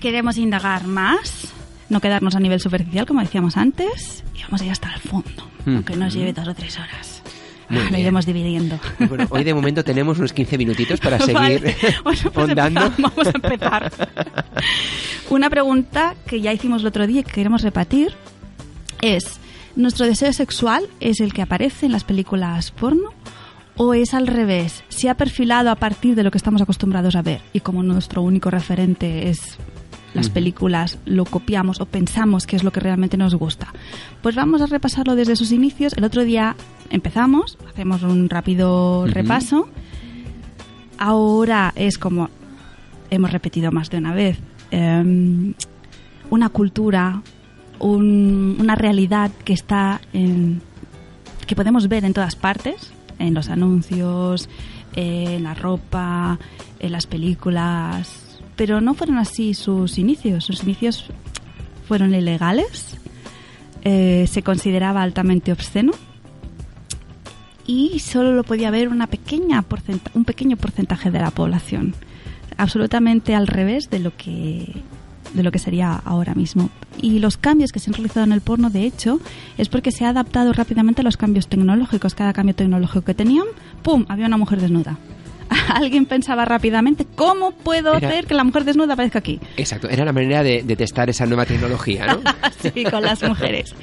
S3: Queremos indagar más, no quedarnos a nivel superficial, como decíamos antes, y vamos a ir hasta el fondo,
S1: Mm.
S3: aunque nos lleve dos o tres horas.
S1: Muy
S3: Lo
S1: bien.
S3: iremos dividiendo.
S1: Bueno, hoy de momento tenemos unos 15 minutitos para <laughs> seguir
S3: Vale. Bueno, pues
S1: ondando.
S3: empezamos, <laughs> <laughs> vamos a empezar. Una pregunta que ya hicimos el otro día y que queremos repetir es, ¿nuestro deseo sexual es el que aparece en las películas porno? ¿O es al revés? ¿Se ha perfilado a partir de lo que estamos acostumbrados a ver? Y como nuestro único referente es las películas, lo copiamos o pensamos que es lo que realmente nos gusta. Pues vamos a repasarlo desde sus inicios. El otro día empezamos, hacemos un rápido repaso. Ahora es como hemos repetido más de una vez, em, una cultura, un- una realidad que está en, que podemos ver en todas partes, en los anuncios, en la ropa, en las películas, pero no fueron así sus inicios. Sus inicios fueron ilegales, eh, se consideraba altamente obsceno y solo lo podía ver una pequeña un pequeño porcentaje de la población. Absolutamente al revés de lo que de lo que sería ahora mismo. Y los cambios que se han realizado en el porno, de hecho, es porque se ha adaptado rápidamente a los cambios tecnológicos. Cada cambio tecnológico que tenían, ¡pum!, había una mujer desnuda. <laughs> Alguien pensaba rápidamente, ¿cómo puedo
S1: Era-
S3: hacer que la mujer desnuda aparezca aquí?
S1: Exacto, era la manera de, de testar esa nueva tecnología, ¿no? <laughs>
S3: sí, con las mujeres.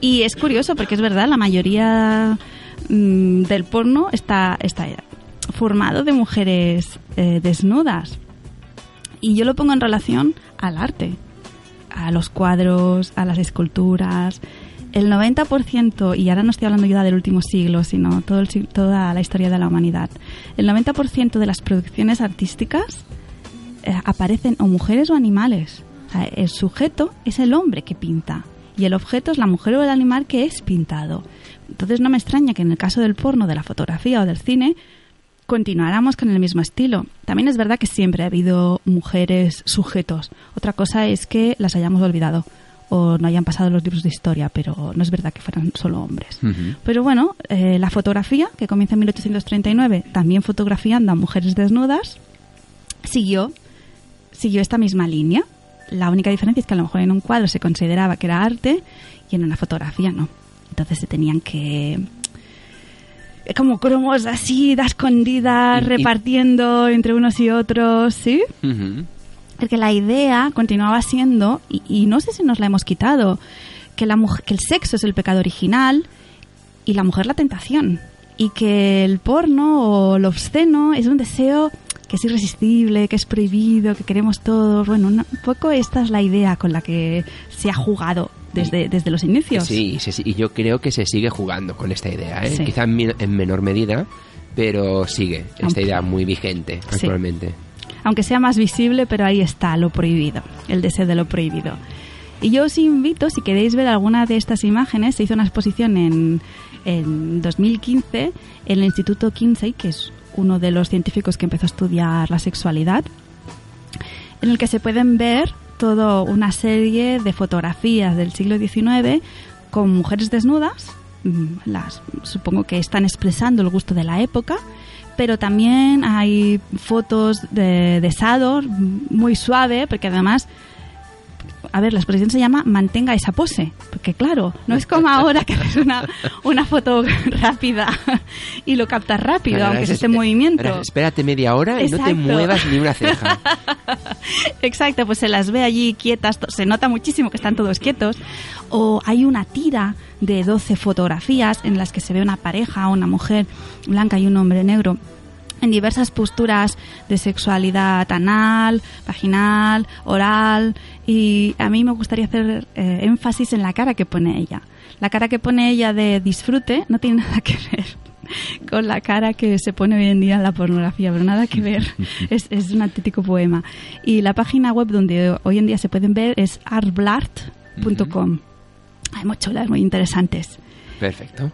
S3: Y es curioso porque es verdad, la mayoría mm, del porno está, está formado de mujeres eh, desnudas. Y yo lo pongo en relación al arte, a los cuadros, a las esculturas. El 90%, y ahora no estoy hablando ya del último siglo, sino todo el toda la historia de la humanidad, el 90% de las producciones artísticas eh, aparecen o mujeres o animales. O el sujeto es el hombre que pinta y el objeto es la mujer o el animal que es pintado. Entonces no me extraña que en el caso del porno, de la fotografía o del cine, continuáramos con el mismo estilo. También es verdad que siempre ha habido mujeres sujetos. Otra cosa es que las hayamos olvidado o no hayan pasado los libros de historia, pero no es verdad que fueran solo hombres. Pero bueno, eh, la fotografía, que comienza en 1839, también fotografiando a mujeres desnudas, siguió, siguió esta misma línea. La única diferencia es que a lo mejor en un cuadro se consideraba que era arte y en una fotografía no. Entonces se tenían que como cromos así, de escondidas, repartiendo entre unos y otros, ¿sí? Porque la idea continuaba siendo, y, no sé si nos la hemos quitado, que, la mujer, que el sexo es el pecado original y la mujer la tentación. Y que el porno o lo obsceno es un deseo que es irresistible, que es prohibido, que queremos todos. Bueno, un poco esta es la idea con la que se ha jugado desde, desde los inicios.
S1: Sí, y yo creo que se sigue jugando con esta idea, ¿eh? quizá en, menor medida, pero sigue esta idea muy vigente actualmente.
S3: Aunque sea más visible, pero ahí está lo prohibido, el deseo de lo prohibido. Y yo os invito, si queréis ver alguna de estas imágenes, se hizo una exposición en, en 2015 en el Instituto Kinsey, que es uno de los científicos que empezó a estudiar la sexualidad, en el que se pueden ver toda una serie de fotografías del siglo XIX con mujeres desnudas, mm, las supongo que están expresando el gusto de la época, pero también hay fotos de, de Sador muy suave, porque además a ver, la exposición se llama mantenga esa pose, porque claro, no es como ahora que haces una, una foto <laughs> rápida y lo captas rápido, aunque se esté en movimiento.
S1: espérate media hora y no te muevas ni una ceja. <laughs>
S3: Exacto, pues se las ve allí quietas, se nota muchísimo que están todos quietos. O hay una tira de 12 fotografías en las que se ve una pareja, una mujer blanca y un hombre negro en diversas posturas de sexualidad anal, vaginal, oral y a mí me gustaría hacer eh, énfasis en la cara que pone ella. La cara que pone ella de disfrute no tiene <laughs> nada que ver con la cara que se pone hoy en día en la pornografía, pero nada que ver. <laughs> Es, es un auténtico poema. Y la página web donde hoy en día se pueden ver es artblart.com. Hay muchas chulas, muy interesantes.
S1: Perfecto.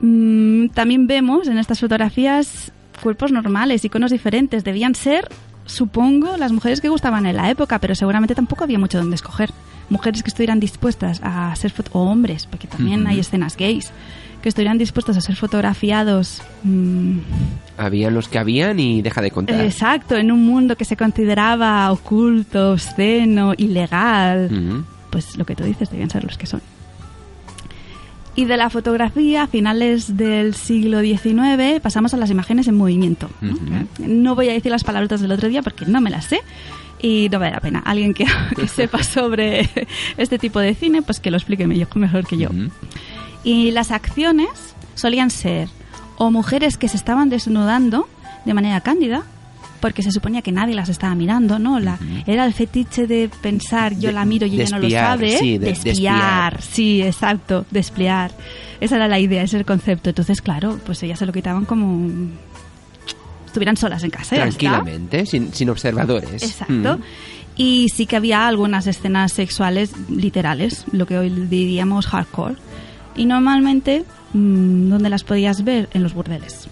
S3: Mm, también vemos en estas fotografías cuerpos normales, iconos diferentes. Debían ser, supongo, las mujeres que gustaban en la época, pero seguramente tampoco había mucho donde escoger. Mujeres que estuvieran dispuestas a ser, o hombres, porque también hay escenas gays, que estuvieran dispuestos a ser fotografiados.
S1: Mm, Habían los que habían y deja de contar.
S3: Exacto, en un mundo que se consideraba oculto, obsceno, ilegal. Pues lo que tú dices, debían ser los que son. Y de la fotografía, a finales del siglo XIX, pasamos a las imágenes en movimiento. ¿no? voy a decir las palabras del otro día porque no me las sé y no vale la pena. Alguien que, <laughs> sepa sobre <laughs> este tipo de cine, pues que lo explique mejor que yo. Y las acciones solían ser o mujeres que se estaban desnudando de manera cándida, porque se suponía que nadie las estaba mirando, ¿no? La, Era el fetiche de pensar, yo la miro y ella no lo sabe.
S1: Sí, de,
S3: espiar, sí, exacto, de espiar. Esa era la idea, ese era el concepto. Entonces, claro, pues ellas se lo quitaban como estuvieran solas en casa.
S1: Tranquilamente, sin, sin, observadores.
S3: Exacto. Y sí que había algunas escenas sexuales literales, lo que hoy diríamos hardcore. Y normalmente, mm, ¿dónde las podías ver? En los burdeles.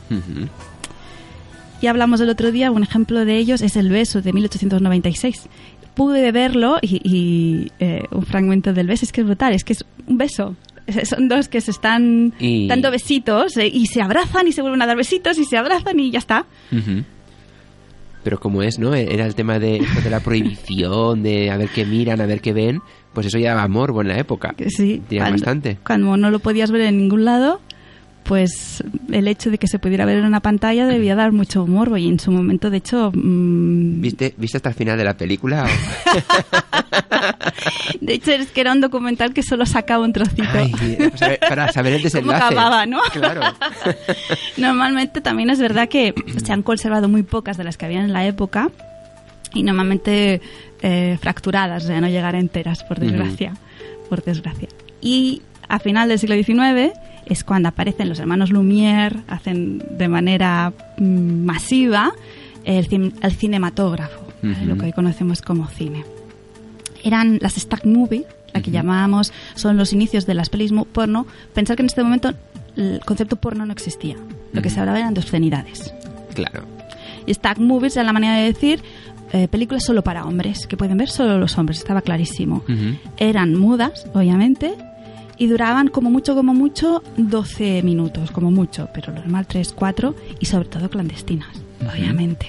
S3: Y hablamos el otro día, un ejemplo de ellos es El beso de 1896. Pude verlo y, eh, un fragmento del beso, es que es brutal, es que es un beso. Son dos que se están dando besitos eh, y se abrazan y se vuelven a dar besitos y se abrazan y ya está.
S1: Pero como es, ¿no? Era el tema de, de la prohibición, de a ver qué miran, a ver qué ven, pues eso ya daba amor en la época.
S3: Sí.
S1: bastante.
S3: Cuando no lo podías ver en ningún lado, pues el hecho de que se pudiera ver en una pantalla debía dar mucho humor y en su momento de hecho
S1: mm, ¿Viste, ¿viste hasta el final de la película? <laughs>
S3: de hecho es que era un documental que solo sacaba un trocito
S1: para saber el <laughs> desenlace
S3: ¿Cómo acababa, ¿no?
S1: claro <laughs>
S3: normalmente también es verdad que se han conservado muy pocas de las que habían en la época y normalmente eh, fracturadas, o sea, no llegar enteras, por desgracia. Por desgracia. Y a final del siglo XIX es cuando aparecen los hermanos Lumière, hacen de manera mm, masiva el, cinematógrafo, lo que hoy conocemos como cine. Eran las Stack Movie, la que llamábamos, son los inicios de las pelis porno. Pensar que en este momento el concepto porno no existía. Lo que se hablaba eran de obscenidades.
S1: Claro.
S3: Y Stag Movies es la manera de decir eh, películas solo para hombres, que pueden ver solo los hombres, estaba clarísimo. Eran mudas, obviamente, y duraban como mucho, como mucho, 12 minutos, como mucho, pero lo normal 3, 4, y sobre todo clandestinas, obviamente.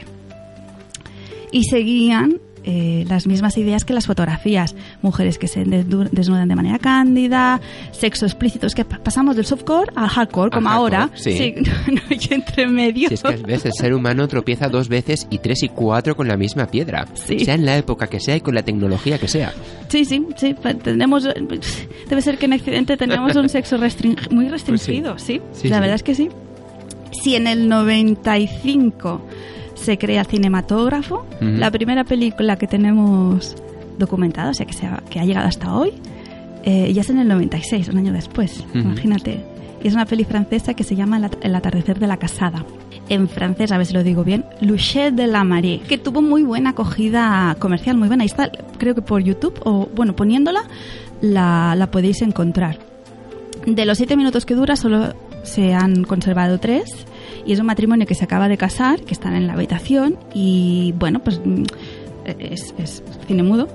S3: Y seguían eh, las mismas ideas que las fotografías. Mujeres que se desnudan de manera cándida, sexo explícito. Es que pa- pasamos del softcore al hardcore, como
S1: hardcore,
S3: ahora.
S1: sí. <laughs>
S3: no, no hay entre medio.
S1: Si es que ves, el ser humano tropieza dos veces y tres y cuatro con la misma piedra.
S3: Sí.
S1: Sea en la época que sea y con la tecnología que sea.
S3: Sí, sí, sí. Tenemos, debe ser que en Occidente tenemos un sexo restring- muy restringido, sí.
S1: Sí,
S3: La
S1: sí.
S3: verdad es que sí. Si en el 95 se crea cinematógrafo,
S1: Ujú.
S3: la primera película que tenemos documentada, o sea, que, se ha, que ha llegado hasta hoy, eh, ya es en el 96, un año después,
S1: Ujú.
S3: imagínate. Y es una peli francesa que se llama El at- El atardecer de la casada. En francés, a ver si lo digo bien, Louchet de la Marée, que tuvo muy buena acogida comercial, muy buena. Ahí está, creo que por YouTube, o bueno, poniéndola, la, la podéis encontrar. De los siete minutos que dura, solo se han conservado tres. Y es un matrimonio que se acaba de casar, que están en la habitación. Y bueno, pues mm, es, es cine mudo.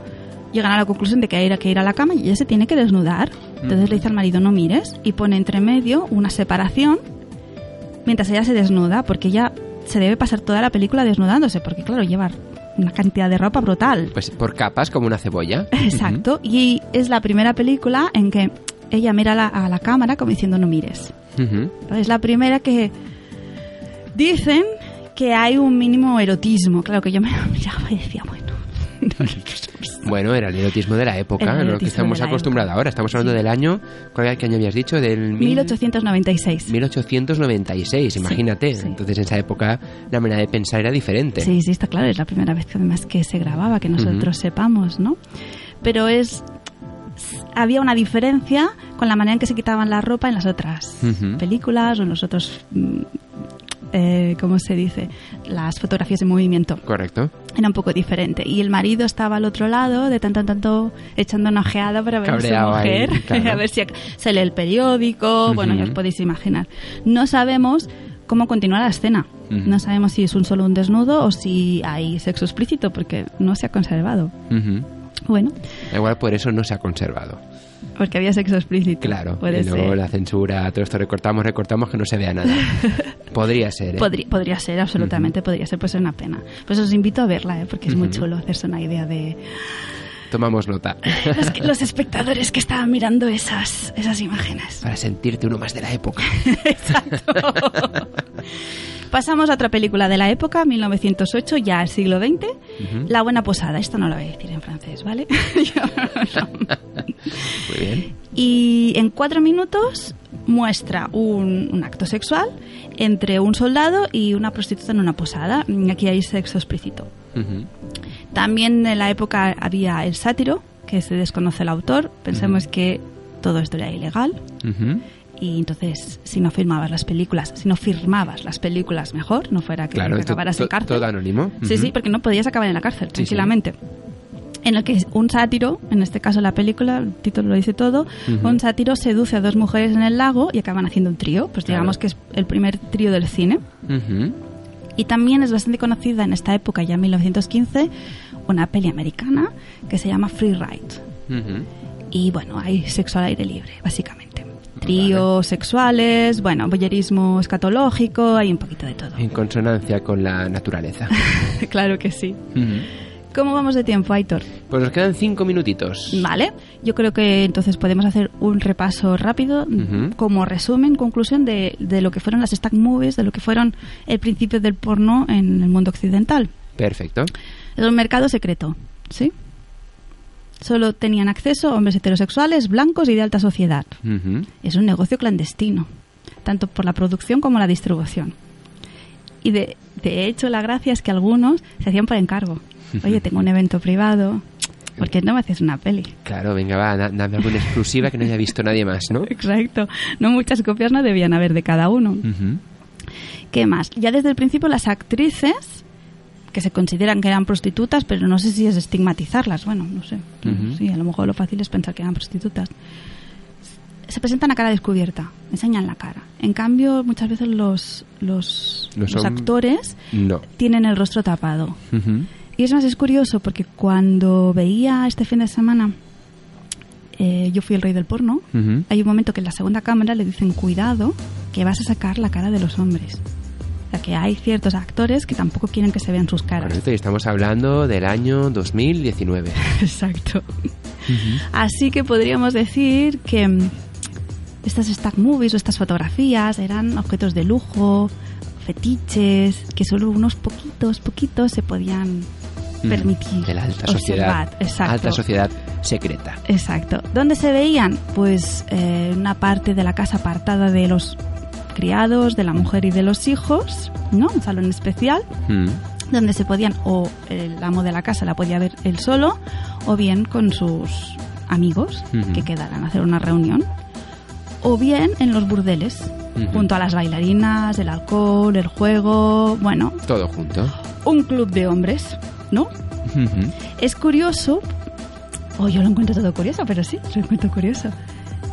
S3: Llegan a la conclusión de que hay que ir a la cama y ella se tiene que desnudar. Entonces le dice al marido, no mires. Y pone entre medio una separación mientras ella se desnuda, porque ella se debe pasar toda la película desnudándose, porque claro, lleva una cantidad de ropa brutal.
S1: Pues por capas como una cebolla. <laughs>
S3: Exacto. Y es la primera película en que ella mira a la, a la cámara como diciendo no mires. Es la primera que dicen que hay un mínimo erotismo. Claro que yo me lo miraba y decía, bueno.
S1: Bueno, era el erotismo de la época,
S3: El
S1: ¿no? que estamos acostumbrados ahora. Estamos hablando del año, ¿cuál qué año habías dicho? Del mil-
S3: 1896.
S1: 1896, imagínate.
S3: sí.
S1: Entonces en esa época la manera de pensar era diferente.
S3: Sí, sí, está claro. Es la primera vez que además que se grababa, que nosotros sepamos, ¿no? Pero es había una diferencia con la manera en que se quitaban la ropa en las otras
S1: Ujú.
S3: películas o en los otros, mm, eh, ¿cómo se dice? Las fotografías en movimiento.
S1: Correcto.
S3: Era un poco diferente. Y el marido estaba al otro lado, de tanto en tanto, echando una ojeada para ver a su
S1: ahí,
S3: mujer, <laughs>
S1: claro.
S3: a ver si se lee el periódico. Bueno, ya os podéis imaginar. No sabemos cómo continúa la escena. No sabemos si es un solo un desnudo o si hay sexo explícito, porque no se ha conservado. Bueno,
S1: Igual por eso no se ha conservado.
S3: Porque había sexo explícito.
S1: Claro.
S3: Puede
S1: y luego
S3: ser.
S1: la censura, todo esto recortamos, recortamos que no se vea nada. <laughs> Podría ser, ¿eh?
S3: Podría, podría ser, absolutamente podría ser, pues es una pena. Pues os invito a verla, ¿eh? porque es muy chulo hacerse una idea de
S1: Tomamos nota. <laughs>
S3: los, que- los espectadores que estaban mirando esas, esas imágenes.
S1: Para sentirte uno más de la época. <laughs>
S3: Pasamos a otra película de la época, 1908, ya al siglo XX,
S1: Ujú.
S3: La Buena Posada. Esto no lo voy a decir en francés, ¿vale? <laughs> <laughs>
S1: Muy bien.
S3: y en cuatro minutos muestra un, un acto sexual entre un soldado y una prostituta en una posada. Aquí hay sexo explícito.
S1: Ujú.
S3: También en la época había el sátiro, que se desconoce el autor. Pensemos que todo esto era ilegal.
S1: Ujú.
S3: Y entonces, si no firmabas las películas, si no firmabas las películas mejor, no fuera que
S1: Claro,
S3: acabaras en cárcel.
S1: todo anónimo.
S3: Sí, sí, porque no podías acabar en la cárcel,
S1: Sí,
S3: tranquilamente. En el que un sátiro, en este caso la película, el título lo dice todo, un sátiro seduce a dos mujeres en el lago y acaban haciendo un trío. Pues
S1: Claro.
S3: digamos que es el primer trío del cine. Y también es bastante conocida en esta época, ya en 1915, una peli americana que se llama Free Ride. Y bueno, hay sexo al aire libre, básicamente. Tríos sexuales, bueno, boyerismo escatológico, hay un poquito de todo.
S1: En consonancia con la naturaleza. <laughs>
S3: claro que sí. ¿Cómo vamos de tiempo, Aitor?
S1: Pues nos quedan cinco minutitos.
S3: Vale, yo creo que entonces podemos hacer un repaso rápido
S1: Ujú.
S3: como resumen, conclusión de, de lo que fueron las stack movies, de lo que fueron el principio del porno en el mundo occidental.
S1: Perfecto.
S3: Es un mercado secreto, ¿sí? Solo tenían acceso hombres heterosexuales, blancos y de alta sociedad. Es un negocio clandestino, tanto por la producción como la distribución. Y de, de hecho la gracia es que algunos se hacían por encargo. Oye, tengo un evento privado, ¿por qué no me haces una peli?
S1: Claro, venga, va, da- dame alguna exclusiva que no haya visto nadie más, ¿no? <laughs>
S3: Exacto. No muchas copias no debían haber de cada uno. ¿Qué más? Ya desde el principio las actrices, que se consideran que eran prostitutas, pero no sé si es estigmatizarlas, bueno, no sé.
S1: Ujú.
S3: Sí, a lo mejor lo fácil es pensar que eran prostitutas. Se presentan a cara descubierta, enseñan la cara. En cambio, muchas veces los, los los actores
S1: No.
S3: tienen el rostro tapado.
S1: Ujú.
S3: Y es más, es curioso porque cuando veía este fin de semana, eh, yo fui el rey del porno,
S1: Ujú.
S3: hay un momento que en la segunda cámara le dicen cuidado que vas a sacar la cara de los hombres. O sea que hay ciertos actores que tampoco quieren que se vean sus caras.
S1: Correcto, y estamos hablando del año 2019. <laughs>
S3: Exacto. Así que podríamos decir que mm, estas stack movies o estas fotografías eran objetos de lujo, fetiches, que solo unos poquitos, poquitos se podían
S1: Mm,
S3: permitir.
S1: De la alta
S3: observar.
S1: sociedad.
S3: Exacto.
S1: Alta sociedad secreta.
S3: Exacto. ¿Dónde se veían? Pues eh, una parte de la casa apartada de los criados, de la mujer y de los hijos, ¿no? Un salón especial
S1: Mm.
S3: donde se podían, o el amo de la casa la podía ver él solo, o bien con sus amigos
S1: Ujú.
S3: que quedaran a hacer una reunión, o bien en los burdeles,
S1: Ujú.
S3: junto a las bailarinas, el alcohol, el juego, bueno,
S1: Todo junto.
S3: un club de hombres, ¿no?
S1: Ujú.
S3: Es curioso, o yo lo encuentro todo curioso, pero sí, lo encuentro curioso.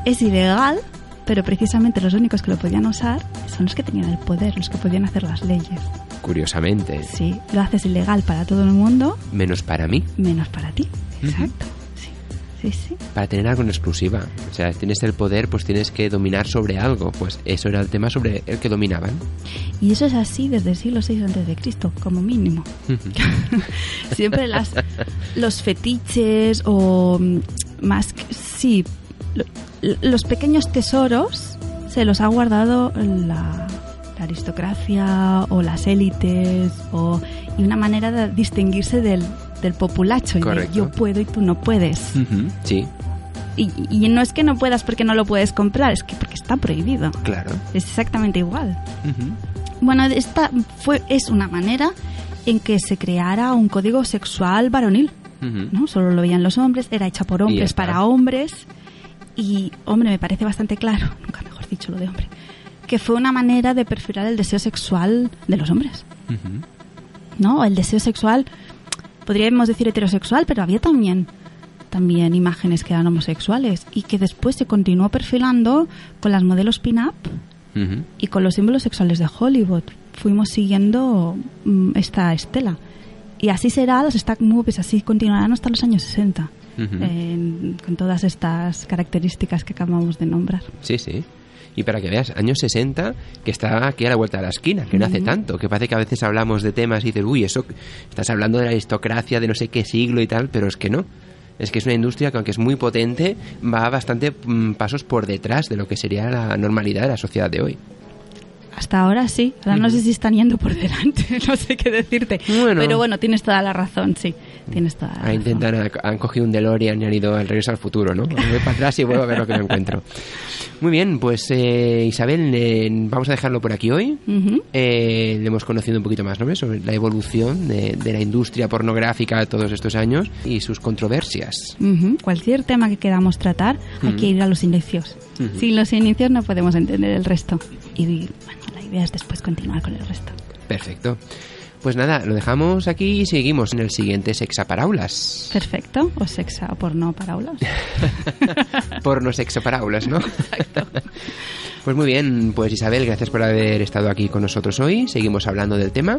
S3: Es ilegal, pero precisamente los únicos que lo podían usar son los que tenían el poder, los que podían hacer las leyes.
S1: Curiosamente.
S3: Sí, lo haces ilegal para todo el mundo,
S1: Menos para mí.
S3: menos para ti. Exacto. Sí, sí, sí.
S1: Para tener algo en exclusiva. O sea, tienes el poder, pues tienes que dominar sobre algo. Pues eso era el tema sobre el que dominaban.
S3: Y eso es así desde el siglo VI Cristo, como mínimo. <laughs> Siempre las, los fetiches o mm, más, que- sí, lo- los pequeños tesoros se los ha guardado la, la aristocracia o las élites o y una manera de distinguirse del, del populacho y de
S1: Correcto.
S3: yo puedo y tú no puedes.
S1: Sí,
S3: Y, y no es que no puedas porque no lo puedes comprar, es que porque está prohibido.
S1: claro.
S3: Es exactamente igual. Bueno, esta fue, es una manera en que se creara un código sexual varonil. ¿no? Solo lo veían los hombres, era hecha por hombres para hombres. Y, hombre, me parece bastante claro, <laughs> nunca mejor dicho lo de hombre, que fue una manera de perfilar el deseo sexual de los hombres. ¿no? El deseo sexual, podríamos decir heterosexual, pero había también también imágenes que eran homosexuales y que después se continuó perfilando con las modelos pin-up y con los símbolos sexuales de Hollywood. Fuimos siguiendo mm, esta estela. Y así será las stack movies, así continuarán hasta los años 60,
S1: Ujú.
S3: en- con todas estas características que acabamos de nombrar.
S1: Sí, sí. Y para que veas, años 60, que está aquí a la vuelta de la esquina, que no hace tanto, que parece que a veces hablamos de temas y dices, uy, eso, estás hablando de la aristocracia, de no sé qué siglo y tal, pero es que no. Es que es una industria que aunque es muy potente, va bastante mm, pasos por detrás de lo que sería la normalidad de la sociedad de hoy.
S3: Hasta ahora sí, ahora no sé si están yendo por delante, <laughs> no sé qué decirte.
S1: Bueno.
S3: Pero bueno, tienes toda la razón, sí, tienes toda la razón.
S1: intentan, han cogido un DeLorean y han ido al regreso al futuro, ¿no? Voy para atrás y vuelvo a ver lo que me encuentro. Muy bien, pues eh, Isabel, eh, vamos a dejarlo por aquí hoy. Eh, le hemos conocido un poquito más ¿no? sobre la evolución de, de la industria pornográfica todos estos años y sus controversias.
S3: Cualquier tema que queramos tratar, hay que ir a los inicios. Sin los inicios no podemos entender el resto. Y bueno, después continuar con el resto.
S1: Perfecto. Pues nada, lo dejamos aquí y seguimos en el siguiente Sexaparaulas.
S3: Perfecto. O sexa o porno para aulas.
S1: Porno Sexaparaulas, ¿no? <laughs> Pues muy bien, pues Isabel, gracias por haber estado aquí con nosotros hoy. Seguimos hablando del tema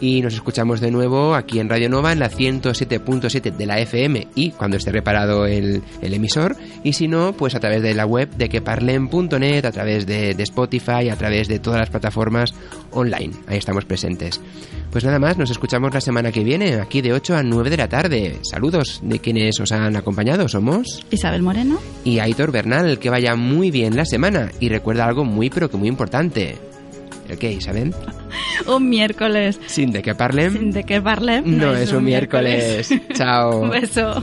S1: y nos escuchamos de nuevo aquí en Radio Nova en la 107.7 de la FM y cuando esté reparado el, el emisor y si no, pues a través de la web de queparlen.net, a través de, de Spotify, a través de todas las plataformas online. Ahí estamos presentes. Pues nada más, nos escuchamos la semana que viene, aquí de 8 a 9 de la tarde. Saludos de quienes os han acompañado, somos
S3: Isabel Moreno.
S1: y Aitor Bernal, que vaya muy bien la semana y recuerda algo muy pero que muy importante. ¿El qué, Isabel?
S3: Un miércoles.
S1: Sin de que parlem,
S3: Sin de qué parle.
S1: no, es un miércoles. Chao. <laughs>
S3: Un beso.